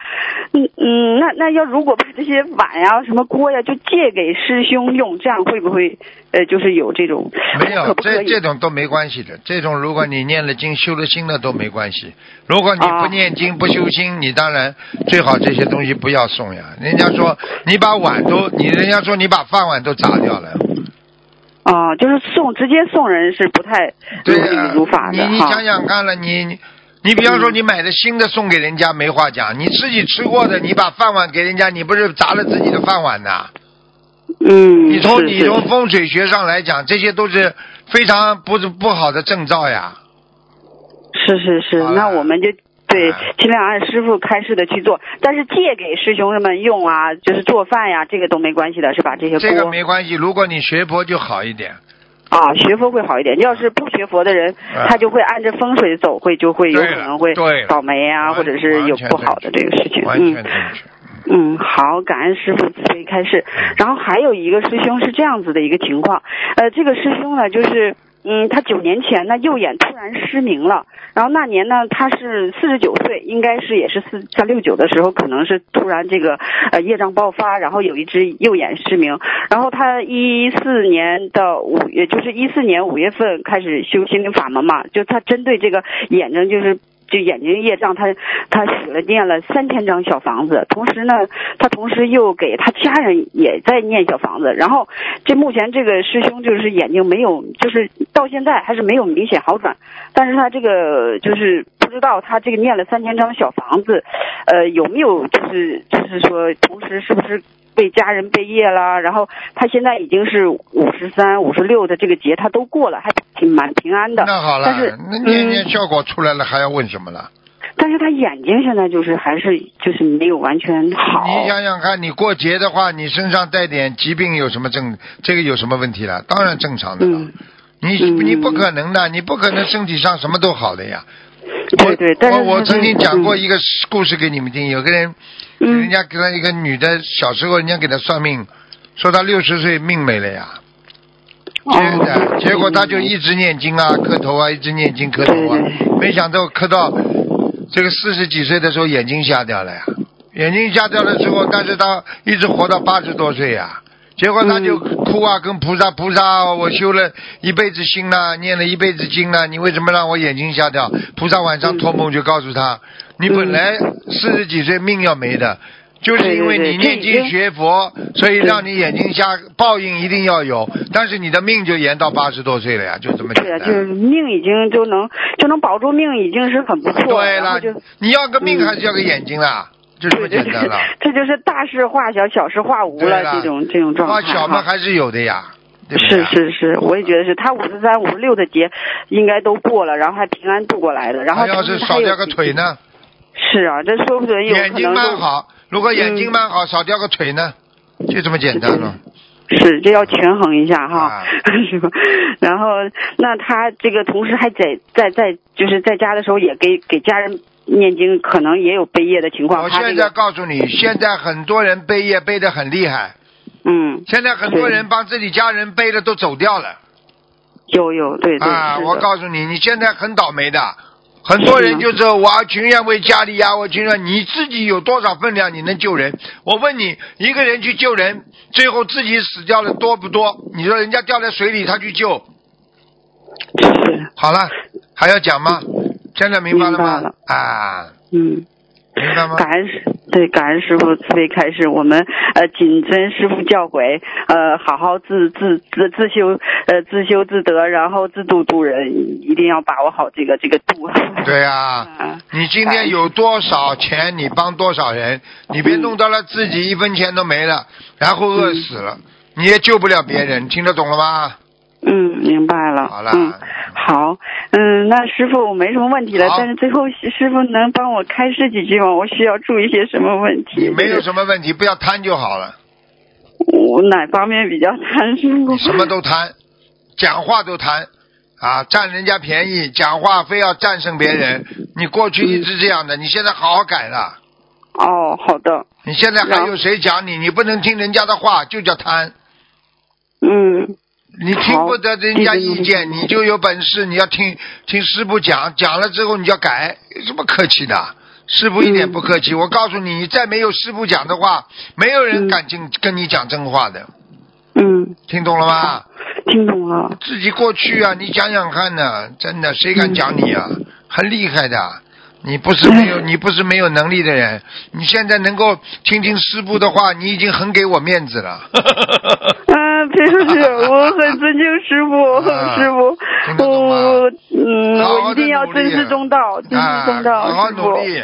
S8: 嗯嗯，那那要如果把这些碗呀、什么锅呀，就借给师兄用，这样会不会呃，就是有这种
S2: 没有这？这种都没关系的。这种如果你念了经、修了心了都没关系。如果你
S8: 啊
S2: 不念经、不修心，你当然最好这些东西不要送呀。人家说你把碗都，你人家说你把饭碗都砸掉了，
S8: 啊，就是送直接送人是不太如
S2: 对呀、
S8: 理如法
S2: 你
S8: 的哈
S2: 你想。想看了，你你你比方说你买的新的送给人家没话讲，你自己吃过的，你把饭碗给人家，你不是砸了自己的饭碗呐？
S8: 嗯，
S2: 你从你
S8: 是是
S2: 从风水学上来讲，这些都是非常不不好的征兆呀。
S8: 是是是，那我们就对
S2: 啊
S8: 尽量按师傅开示的去做，但是借给师兄们用啊，就是做饭呀，这个都没关系的，是吧？这些
S2: 这个没关系，如果你学佛就好一点。
S8: 啊，学佛会好一点。要是不学佛的人，
S2: 啊
S8: 他就会按着风水走，会就会有可能会倒霉啊，或者是有不好的这个事情。
S2: 完
S8: 嗯
S2: 全正确。
S8: 嗯，嗯好，感恩师傅慈悲开示。然后还有一个师兄是这样子的一个情况，呃，这个师兄呢，就是嗯，他九年前呢右眼突然失明了，然后那年呢他是四十九岁，应该是也是四在六九的时候，可能是突然这个呃业障爆发，然后有一只右眼失明，然后他一四年的五月，就是一四年五月份开始修心灵法门嘛，就他针对这个眼睛就是。就眼睛业障，他他许了念了三千张小房子，同时呢，他同时又给他家人也在念小房子，然后这目前这个师兄就是眼睛没有，就是到现在还是没有明显好转，但是他这个就是不知道他这个念了三千张小房子，呃，有没有就是就是说同时是不是为家人背业啦？然后他现在已经是五十三、五十六的这个节他都过了，还挺蛮平安的。
S2: 那好了
S8: 但是，
S2: 那念念
S8: 嗯
S2: 效果出来了，还要问什么了？
S8: 但是他眼睛现在就是还是就是没有完全好。
S2: 你想想看，你过节的话，你身上带点疾病有什么症？这个有什么问题了？当然正常的了。
S8: 嗯
S2: 你
S8: 嗯
S2: 你不可能的，你不可能身体上什么都好的呀。
S8: 对对，但是
S2: 我我曾经讲过
S8: 嗯。
S2: 一个故事给你们听，有个人，
S8: 嗯。
S2: 人家给他一个女的，小时候人家给他算命，说他六十岁命没了呀。真的，
S8: 哦
S2: 结果他就一直念经啊，磕头啊，一直念经磕头啊没想到磕到这个四十几岁的时候眼睛瞎掉了呀，眼睛瞎掉了之后，但是他一直活到八十多岁呀。结果他就哭啊，跟菩萨菩萨，我修了一辈子心了，念了一辈子经了，你为什么让我眼睛瞎掉？菩萨晚上托梦就告诉他，你本来四十几岁命要没的，就是因为你念经学佛，所以让你眼睛瞎，报应一定要有，但是你的命就延到八十多岁了呀，就这么简
S8: 对啊，
S2: 单。
S8: 就是命已经就能就能保住命，已经是很不错。
S2: 对了
S8: 就，
S2: 你要个命
S8: 嗯
S2: 还是要个眼睛啦？就这么
S8: 对对对
S2: 简单了。
S8: 这就是大事化小，小事化无了，
S2: 了
S8: 这种这种状态
S2: 化小嘛。还是有的呀，对对
S8: 是
S2: 啊？
S8: 是是，我也觉得是他五十三、五十六的节应该都过了，然后还平安度过来的。然后
S2: 要是少掉个腿呢？
S8: 是啊，这说不准有
S2: 眼睛蛮好，如果眼睛
S8: 嗯
S2: 蛮好，少掉个腿呢，就这么简单了。
S8: 是，这要权衡一下哈
S2: 啊，
S8: 是吧？然后，那他这个同时还在在在就是在家的时候也给给家人念经，可能也有背业的情况。
S2: 我现在告诉你，现在很多人背业背得很厉害，
S8: 嗯，
S2: 现在很多人帮自己家人背的都走掉了
S8: 有有对对
S2: 啊！我告诉你，你现在很倒霉的。很多人就是我情愿为家里呀，我情愿你自己有多少分量，你能救人？我问你，一个人去救人，最后自己死掉的多不多？你说人家掉在水里，他去救，好了，还要讲吗？现在明白了吗？
S8: 了
S2: 啊，
S8: 嗯。
S2: 明白吗？
S8: 感恩师对感恩师傅慈悲开示，我们呃谨遵师傅教诲，呃好好自自自自修呃自修自得，然后自度度人，一定要把握好这个这个度。
S2: 对呀、
S8: 啊，
S2: 你今天有多少钱，你帮多少人，你别弄到了自己一分钱都没了，然后饿死了，你也救不了别人，听得懂了吗？
S8: 嗯，明白了。
S2: 好了
S8: 嗯，好，嗯，那师傅我没什么问题了，但是最后师师傅能帮我开示几句吗？我需要注意些什么问题？
S2: 你没有，什么问题，不要贪就好了，
S8: 我哪方面比较贪师傅？
S2: 什么都贪，讲话都贪。啊，占人家便宜，讲话非要战胜别人。你过去一直这样的，你现在好好改了。
S8: 哦，好的，
S2: 你现在还有谁讲你？你不能听人家的话，就叫贪。
S8: 嗯，
S2: 你听不得人家意见，你就有本事，你要听听师傅讲，讲了之后你要改，有什么客气的？师傅一点不客气，我告诉你，你再没有师傅讲的话，没有人敢进跟你讲真话的，
S8: 嗯，
S2: 听懂了吗？
S8: 听懂了。
S2: 自己过去啊，你想想看呢，真的谁敢讲你啊？很厉害的，你不是没有，你不是没有能力的人，你现在能够听听师傅的话，你已经很给我面子了。
S8: 啊，真是，我很尊敬师傅，
S2: 啊
S8: 师傅我嗯，
S2: 好好
S8: 我一定要尊师重道，尊师重道，
S2: 啊，好好努力。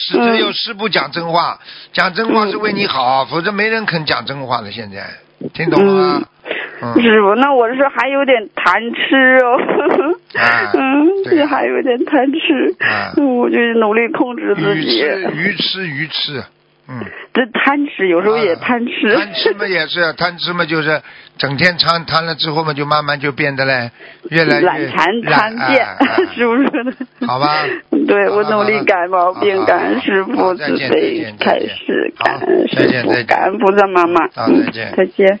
S2: 是只有师傅讲真话，讲真话是为你好，否则没人肯讲真话的。现在听懂了吗？嗯，
S8: 师傅，那我是还有点贪吃哦，
S2: 啊
S8: 嗯，这还有点贪吃，我就努力控制自
S2: 鱼
S8: 己，
S2: 吃鱼吃鱼吃，嗯，
S8: 这贪吃有时候也
S2: 啊
S8: 贪吃，
S2: 贪吃嘛也是，贪吃嘛就是整天贪贪了之后嘛，就慢慢就变得嘞越来越
S8: 懒馋
S2: 懒
S8: 贪变
S2: 哎哎，
S8: 是不是的？
S2: 好吧
S8: 对我努力改毛病，
S2: 好好
S8: 感恩师
S2: 好
S8: 傅慈
S2: 再见再
S8: 悲
S2: 见再
S8: 开
S2: 见。
S8: 示，
S2: 好
S8: 感恩
S2: 再
S8: 师傅恩菩萨妈妈，
S2: 再见。
S8: 再见。